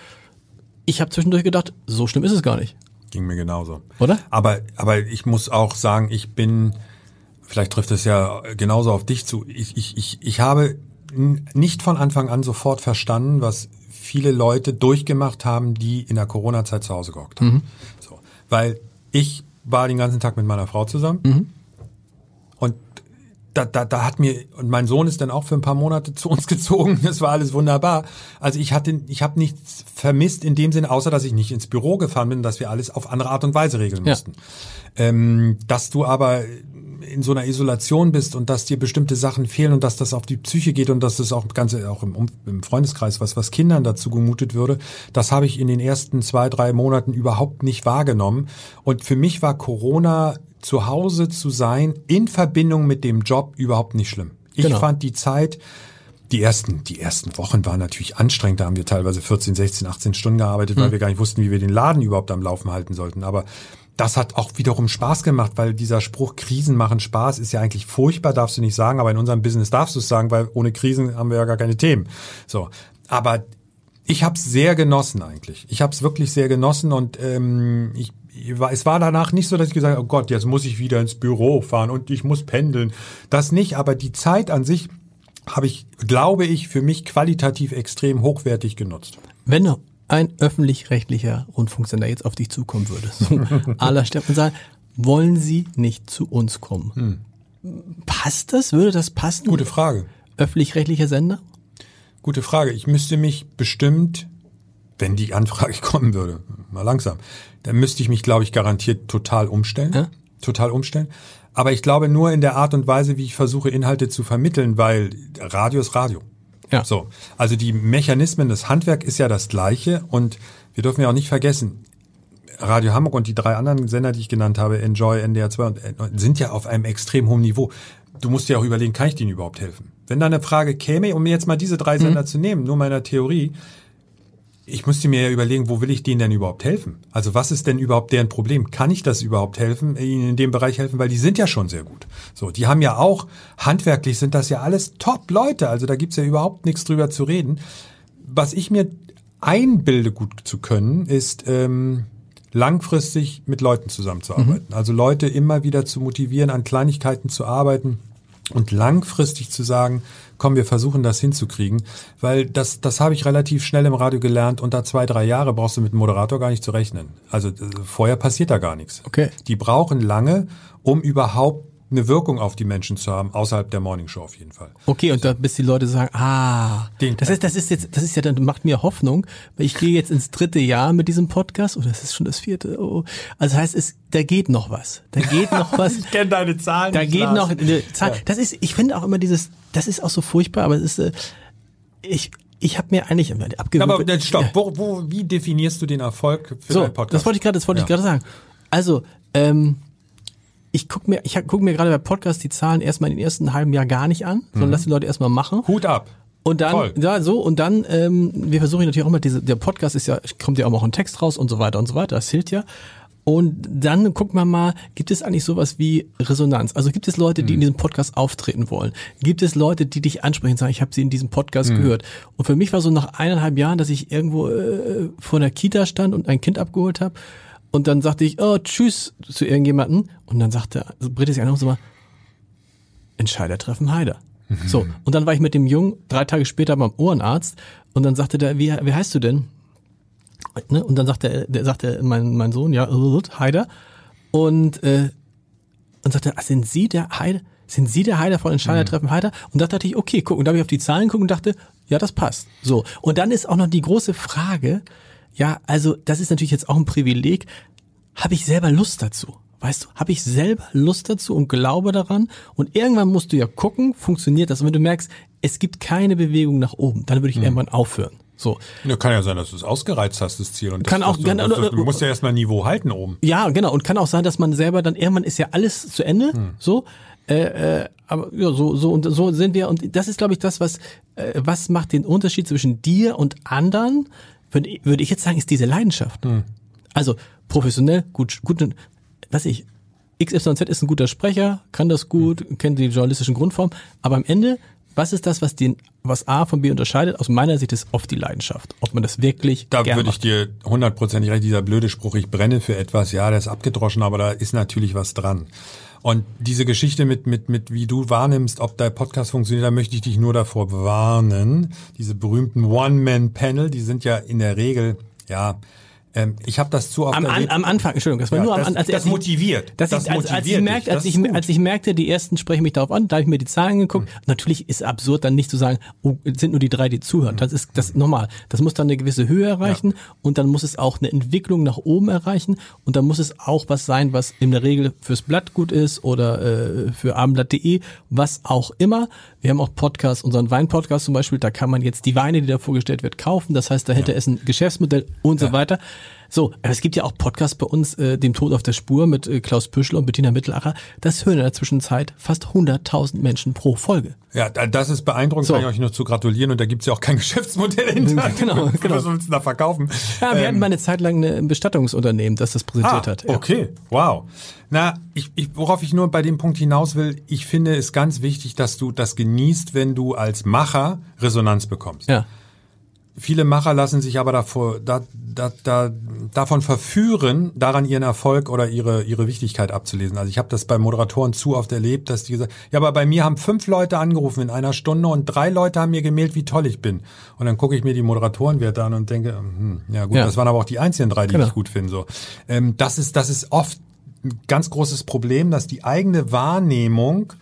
Ich habe zwischendurch gedacht, so schlimm ist es gar nicht. Ging mir genauso. Oder? Aber, aber ich muss auch sagen, ich bin, vielleicht trifft es ja genauso auf dich zu. Ich, ich, ich, ich habe nicht von Anfang an sofort verstanden, was viele Leute durchgemacht haben, die in der Corona-Zeit zu Hause gehockt haben. Mhm. So, weil ich war den ganzen Tag mit meiner Frau zusammen mhm. und da, da, da hat mir und mein Sohn ist dann auch für ein paar Monate zu uns gezogen. Das war alles wunderbar. Also ich hatte, ich habe nichts vermisst in dem Sinne, außer dass ich nicht ins Büro gefahren bin, dass wir alles auf andere Art und Weise regeln mussten. Ja. Ähm, dass du aber in so einer Isolation bist und dass dir bestimmte Sachen fehlen und dass das auf die Psyche geht und dass das auch ganze auch im, im Freundeskreis was was Kindern dazu gemutet würde, das habe ich in den ersten zwei drei Monaten überhaupt nicht wahrgenommen und für mich war Corona zu Hause zu sein in Verbindung mit dem Job überhaupt nicht schlimm. Ich genau. fand die Zeit die ersten, die ersten Wochen waren natürlich anstrengend. Da haben wir teilweise 14, 16, 18 Stunden gearbeitet, weil hm. wir gar nicht wussten, wie wir den Laden überhaupt am Laufen halten sollten. Aber das hat auch wiederum Spaß gemacht, weil dieser Spruch Krisen machen Spaß ist ja eigentlich furchtbar, darfst du nicht sagen, aber in unserem Business darfst du es sagen, weil ohne Krisen haben wir ja gar keine Themen. So, aber ich habe es sehr genossen eigentlich. Ich habe es wirklich sehr genossen und ähm, ich es war danach nicht so, dass ich gesagt habe, oh Gott, jetzt muss ich wieder ins Büro fahren und ich muss pendeln. Das nicht, aber die Zeit an sich habe ich, glaube ich, für mich qualitativ extrem hochwertig genutzt. Wenn du ein öffentlich-rechtlicher Rundfunksender jetzt auf dich zukommen würde, so aller Steffen sagen, wollen Sie nicht zu uns kommen? Hm. Passt das? Würde das passen? Gute Frage. Öffentlich-rechtlicher Sender? Gute Frage. Ich müsste mich bestimmt, wenn die Anfrage kommen würde, mal langsam, dann müsste ich mich, glaube ich, garantiert total umstellen. Ja? Total umstellen. Aber ich glaube nur in der Art und Weise, wie ich versuche, Inhalte zu vermitteln, weil Radio ist Radio. Ja. So. Also die Mechanismen, das Handwerk ist ja das gleiche und wir dürfen ja auch nicht vergessen, Radio Hamburg und die drei anderen Sender, die ich genannt habe, Enjoy, NDR 2, äh, sind ja auf einem extrem hohen Niveau. Du musst dir auch überlegen, kann ich denen überhaupt helfen? Wenn da eine Frage käme, um mir jetzt mal diese drei Sender mhm. zu nehmen, nur meiner Theorie, ich müsste mir ja überlegen, wo will ich denen denn überhaupt helfen? Also was ist denn überhaupt deren Problem? Kann ich das überhaupt helfen, ihnen in dem Bereich helfen? Weil die sind ja schon sehr gut. So, die haben ja auch, handwerklich sind das ja alles Top-Leute. Also da gibt's ja überhaupt nichts drüber zu reden. Was ich mir einbilde, gut zu können, ist ähm, langfristig mit Leuten zusammenzuarbeiten. Mhm. Also Leute immer wieder zu motivieren, an Kleinigkeiten zu arbeiten und langfristig zu sagen, komm, wir versuchen das hinzukriegen, weil das, das habe ich relativ schnell im Radio gelernt. Unter zwei, drei Jahre brauchst du mit dem Moderator gar nicht zu rechnen. Also äh, vorher passiert da gar nichts. Okay. Die brauchen lange, um überhaupt eine Wirkung auf die Menschen zu haben, außerhalb der Morningshow auf jeden Fall. Okay, und da bis die Leute sagen, ah, Den, das ist, das ist jetzt, das ist ja dann macht mir Hoffnung, weil ich gehe jetzt ins dritte Jahr mit diesem Podcast, oder oh, das ist schon das vierte. Oh. Also heißt es, da geht noch was, da geht noch was. ich kenne deine Zahlen. Da geht noch eine Zahl. Ja. Das ist, ich finde auch immer dieses, das ist auch so furchtbar, aber es ist, äh, ich, ich habe mir eigentlich abgewöhnt. Aber dann stopp, wo, wo, wie definierst du den Erfolg für so, deinen Podcast? Das wollte ich gerade, das wollte ja. ich gerade sagen. Also, ähm, ich gucke mir, ich guck mir gerade bei Podcasts die Zahlen erstmal in den ersten halben Jahr gar nicht an, mhm. sondern lass die Leute erstmal machen. Hut ab. Und dann, Voll. ja, so, und dann, ähm, wir versuchen natürlich auch immer, diese, der Podcast ist ja, kommt ja auch mal ein Text raus und so weiter und so weiter, das hilft ja. Und dann guckt man mal, gibt es eigentlich sowas wie Resonanz? Also gibt es Leute, die mhm. in diesem Podcast auftreten wollen? Gibt es Leute, die dich ansprechen und sagen, ich habe sie in diesem Podcast mhm. gehört? Und für mich war so nach eineinhalb Jahren, dass ich irgendwo äh, vor einer Kita stand und ein Kind abgeholt habe und dann sagte ich, oh, tschüss zu irgendjemanden. Und dann sagte, also Britta sich einfach so mal, Entscheider treffen Heider. Mhm. So. Und dann war ich mit dem Jungen drei Tage später beim Ohrenarzt und dann sagte der, wie, wie heißt du denn? Ne? Und dann sagte, der sagte mein, mein Sohn, ja, Heider. Und, äh, und sagte, ach, sind Sie der Heider? Sind Sie der Heider von Entscheider mhm. treffen Heider? Und da dachte ich, okay, guck. Und da habe ich auf die Zahlen geguckt und dachte, ja, das passt. So. Und dann ist auch noch die große Frage, ja, also das ist natürlich jetzt auch ein Privileg. Habe ich selber Lust dazu? Weißt du, habe ich selber Lust dazu und glaube daran? Und irgendwann musst du ja gucken, funktioniert das? Und wenn du merkst, es gibt keine Bewegung nach oben, dann würde ich mhm. irgendwann aufhören. So. Ja, kann ja sein, dass du es ausgereizt hast, das Ziel. Und kann das, auch, du, kann, das, das, du musst ja erstmal ein Niveau halten oben. Ja, genau. Und kann auch sein, dass man selber dann irgendwann ist ja alles zu Ende. Hm. So. Äh, äh, aber ja, so, so und so sind wir. Und das ist, glaube ich, das, was, äh, was macht den Unterschied zwischen dir und anderen, würde, würde ich jetzt sagen, ist diese Leidenschaft. Hm. Also professionell, gut, gut, was ich, XYZ ist ein guter Sprecher, kann das gut, hm. kennt die journalistischen Grundformen, aber am Ende, was ist das, was den, was A von B unterscheidet? Aus meiner Sicht ist oft die Leidenschaft, ob man das wirklich. Da würde ich dir hundertprozentig recht, dieser blöde Spruch, ich brenne für etwas, ja, der ist abgedroschen, aber da ist natürlich was dran. Und diese Geschichte mit, mit, mit, wie du wahrnimmst, ob dein Podcast funktioniert, da möchte ich dich nur davor warnen. Diese berühmten One-Man-Panel, die sind ja in der Regel, ja, Ähm, ich habe das zu oft Am, an, am Anfang, Entschuldigung, das war Ja, nur am Anfang. das motiviert. Dass Das ich, als, als, ich merkte, als, ich, als ich merkte, die ersten sprechen mich darauf an, da habe ich mir die Zahlen geguckt. Hm. Natürlich ist absurd dann nicht zu sagen, oh, es sind nur die drei, die zuhören. Das ist das ist normal. Das muss dann eine gewisse Höhe erreichen und dann muss es auch eine Entwicklung nach oben erreichen und dann muss es auch was sein, was in der Regel fürs Blatt gut ist oder äh, für abendblatt.de, was auch immer. Wir haben auch Podcasts, unseren Wein-Podcast zum Beispiel, da kann man jetzt die Weine, die da vorgestellt wird, kaufen. Das heißt, da hätte es ein Geschäftsmodell und so weiter. So, aber es gibt ja auch Podcasts bei uns, äh, dem Tod auf der Spur mit äh, Klaus Püschel und Bettina Mittelacher. Das hören in der Zwischenzeit fast 100.000 Menschen pro Folge. Ja, da- das ist beeindruckend, So. kann ich euch nur zu gratulieren und da gibt's ja auch kein Geschäftsmodell hinter. Genau, genau. Was willst du da verkaufen? Ja, wir Ähm, hatten mal eine Zeit lang ein Bestattungsunternehmen, das das präsentiert ah, hat. Ja. Okay, wow. Na, ich, ich, worauf ich nur bei dem Punkt hinaus will, ich finde es ganz wichtig, dass du das genießt, wenn du als Macher Resonanz bekommst. Ja. Viele Macher lassen sich aber davor, da, da, da, davon verführen, daran ihren Erfolg oder ihre, ihre Wichtigkeit abzulesen. Also ich habe das bei Moderatoren zu oft erlebt, dass die gesagt ja, aber bei mir haben fünf Leute angerufen in einer Stunde und drei Leute haben mir gemeldet, wie toll ich bin. Und dann gucke ich mir die Moderatorenwerte an und denke, hm, ja gut, Ja. das waren aber auch die einzigen drei, die Genau. ich gut finde. So, ähm, das ist, das ist oft ein ganz großes Problem, dass die eigene Wahrnehmung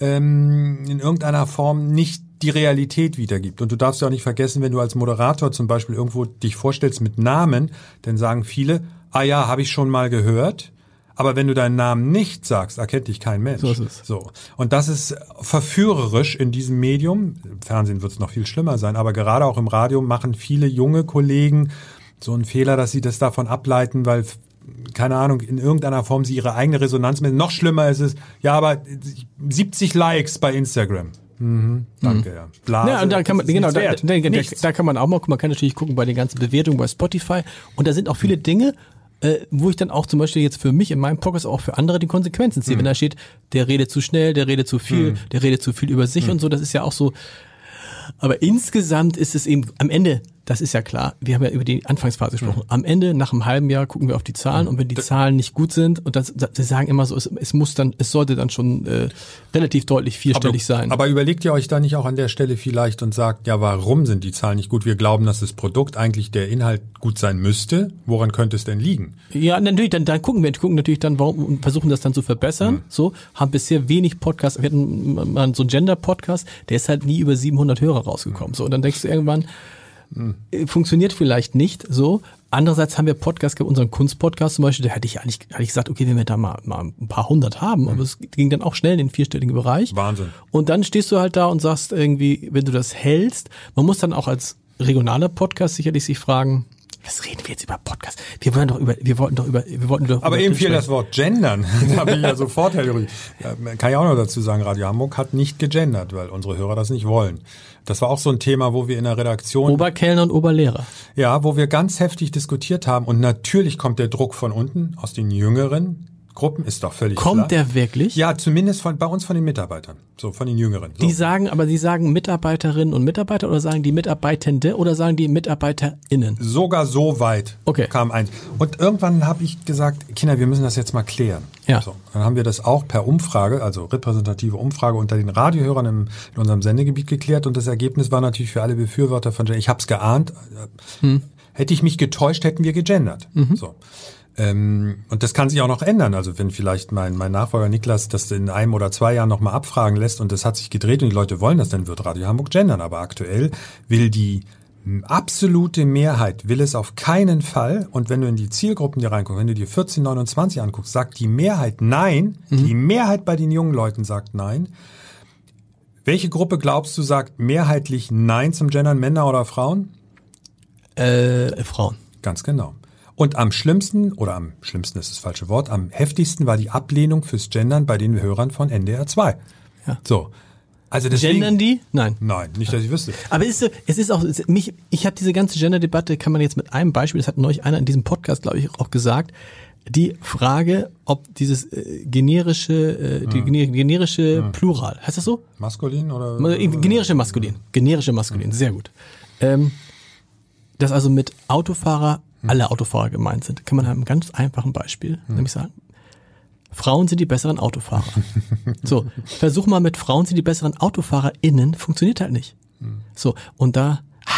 ähm, in irgendeiner Form nicht die Realität wiedergibt. Und du darfst ja auch nicht vergessen, wenn du als Moderator zum Beispiel irgendwo dich vorstellst mit Namen, dann sagen viele, ah ja, habe ich schon mal gehört. Aber wenn du deinen Namen nicht sagst, erkennt dich kein Mensch. So ist es. So. Und das ist verführerisch in diesem Medium. Im Fernsehen wird es noch viel schlimmer sein, aber gerade auch im Radio machen viele junge Kollegen so einen Fehler, dass sie das davon ableiten, weil keine Ahnung, in irgendeiner Form sie ihre eigene Resonanz mit. Noch schlimmer ist es, ja, aber 70 Likes bei Instagram. Mhm, danke, ja. Blase, Ja, und da kann man, genau, da, wert. da, da, Nichts. da kann man auch mal, man kann natürlich gucken bei den ganzen Bewertungen bei Spotify und da sind auch viele Dinge, äh, wo ich dann auch zum Beispiel jetzt für mich in meinem Podcast auch für andere die Konsequenzen Hm. ziehe. Wenn da steht, der redet zu schnell, der redet zu viel, der redet zu viel über sich Hm. und so, das ist ja auch so. Aber insgesamt ist es eben am Ende, das ist ja klar, wir haben ja über die Anfangsphase gesprochen. Am Ende, nach einem halben Jahr, gucken wir auf die Zahlen und wenn die Zahlen nicht gut sind, und das, das, sie sagen immer so, es, es muss dann, es sollte dann schon äh, relativ deutlich vierstellig sein. Aber überlegt ihr euch da nicht auch an der Stelle vielleicht und sagt, ja, warum sind die Zahlen nicht gut? Wir glauben, dass das Produkt eigentlich der Inhalt gut sein müsste. Woran könnte es denn liegen? Ja, natürlich, dann, dann gucken wir, gucken natürlich dann, warum und versuchen das dann zu verbessern. So, haben bisher wenig Podcasts. Wir hatten mal so einen Gender-Podcast, der ist halt nie über 700 Hörer rausgekommen. So, und dann denkst du irgendwann, äh, funktioniert vielleicht nicht so. Andererseits haben wir Podcasts, gehabt, unseren Kunstpodcast zum Beispiel, da hätte ich eigentlich, hätte ich gesagt, okay, wenn wir da mal, mal ein paar hundert haben, aber es ging dann auch schnell in den vierstelligen Bereich. Wahnsinn. Und dann stehst du halt da und sagst irgendwie, wenn du das hältst, man muss dann auch als regionaler Podcast sicherlich sich fragen, was reden wir jetzt über Podcast? Wir wollen doch über, wir wollten doch über, wir wollten doch Aber eben fiel das Wort gendern. da bin ich ja sofort hellhörig. Kann ich auch noch dazu sagen, Radio Hamburg hat nicht gegendert, weil unsere Hörer das nicht wollen. Das war auch so ein Thema, wo wir in der Redaktion, Oberkellner und Oberlehrer. ja, wo wir ganz heftig diskutiert haben. Und natürlich kommt der Druck von unten, aus den jüngeren Gruppen, ist doch völlig Kommt klar. der wirklich? Ja, zumindest von, bei uns von den Mitarbeitern. So, von den Jüngeren. So. Die sagen, aber die sagen Mitarbeiterinnen und Mitarbeiter oder sagen die Mitarbeitende oder sagen die MitarbeiterInnen? Sogar so weit Okay. kam eins. Und irgendwann habe ich gesagt, Kinder, wir müssen das jetzt mal klären. Ja. So, dann haben wir das auch per Umfrage, also repräsentative Umfrage unter den Radiohörern im, in unserem Sendegebiet geklärt. Und das Ergebnis war natürlich für alle Befürworter von. Ich habe es geahnt. Hm. Hätte ich mich getäuscht, hätten wir gegendert. Mhm. So. Ähm, und das kann sich auch noch ändern. Also wenn vielleicht mein, mein Nachfolger Niklas das in einem oder zwei Jahren nochmal abfragen lässt und das hat sich gedreht und die Leute wollen das, dann wird Radio Hamburg gendern. Aber aktuell will die absolute Mehrheit will es auf keinen Fall. Und wenn du in die Zielgruppen dir reinguckst, wenn du dir 14, 29 anguckst, sagt die Mehrheit nein. Die Mehrheit bei den jungen Leuten sagt nein. Welche Gruppe glaubst du sagt mehrheitlich nein zum Gendern, Männer oder Frauen? Äh, Frauen. Ganz genau. Und am schlimmsten, oder am schlimmsten ist das falsche Wort, am heftigsten war die Ablehnung fürs Gendern bei den Hörern von NDR 2. Ja. So. Also deswegen, Gendern die? Nein. Nein, nicht, dass ich wüsste. Aber es ist, es ist auch, es, mich, ich habe diese ganze Gender-Debatte, kann man jetzt mit einem Beispiel, das hat neulich einer in diesem Podcast, glaube ich, auch gesagt, die Frage, ob dieses äh, generische, äh, die gener- generische Plural, heißt das so? Maskulin oder? Äh, Generische Maskulin. Generische Maskulin, sehr gut. Ähm, dass also mit Autofahrer alle Autofahrer gemeint sind, kann man an einem ganz einfachen Beispiel nämlich sagen, Frauen sind die besseren Autofahrer. so, versuch mal mit Frauen sind die besseren AutofahrerInnen, funktioniert halt nicht. So, und da, ah,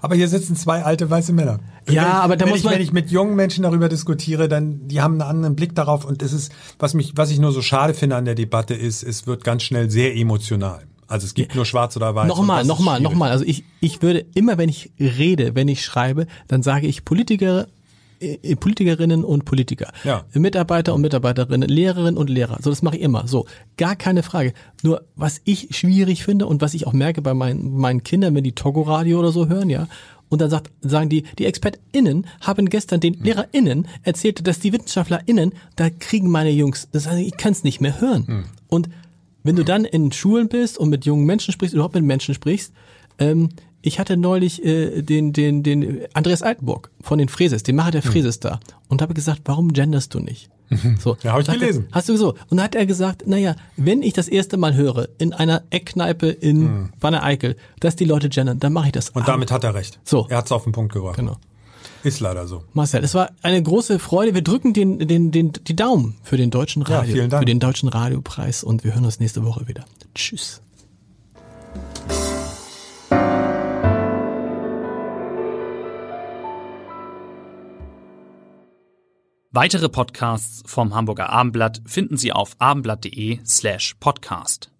Aber hier sitzen zwei alte weiße Männer. Ja, wenn, aber da muss ich, man- wenn ich mit jungen Menschen darüber diskutiere, dann die haben einen anderen Blick darauf und es ist, was mich, was ich nur so schade finde an der Debatte ist, es wird ganz schnell sehr emotional. Also es gibt nur Schwarz oder Weiß. Nochmal, nochmal, nochmal. Also ich, ich würde immer, wenn ich rede, wenn ich schreibe, dann sage ich Politiker, äh, Politikerinnen und Politiker, Ja. Mitarbeiter und Mitarbeiterinnen, Lehrerinnen und Lehrer. So, das mache ich immer. So, gar keine Frage. Nur, was ich schwierig finde und was ich auch merke bei meinen, meinen Kindern, wenn die Togo-Radio oder so hören, ja, und dann sagt, sagen die, die ExpertInnen haben gestern den LehrerInnen erzählt, dass die WissenschaftlerInnen, da kriegen meine Jungs, das heißt, ich kann es nicht mehr hören. Und wenn du dann in Schulen bist und mit jungen Menschen sprichst, überhaupt mit Menschen sprichst, ähm, ich hatte neulich äh, den, den, den Andreas Altenburg von den Fräses, den Macher der Fräses da, und habe gesagt, warum genderst du nicht? So, Ja, hab ich sagt er, gelesen. Hast du so? Und dann hat er gesagt, naja, wenn ich das erste Mal höre in einer Eckkneipe in Wanne Eickel, dass die Leute gendern, dann mache ich das. Und damit hat er recht. So. Er hat es auf den Punkt gebracht. genau. Ist leider so. Marcel, es war eine große Freude. Wir drücken den, den, den, die Daumen für den deutschen Ja, Radio, vielen Dank. für den deutschen Radiopreis und wir hören uns nächste Woche wieder. Tschüss. Weitere Podcasts vom Hamburger Abendblatt finden Sie auf abendblatt.de slash podcast.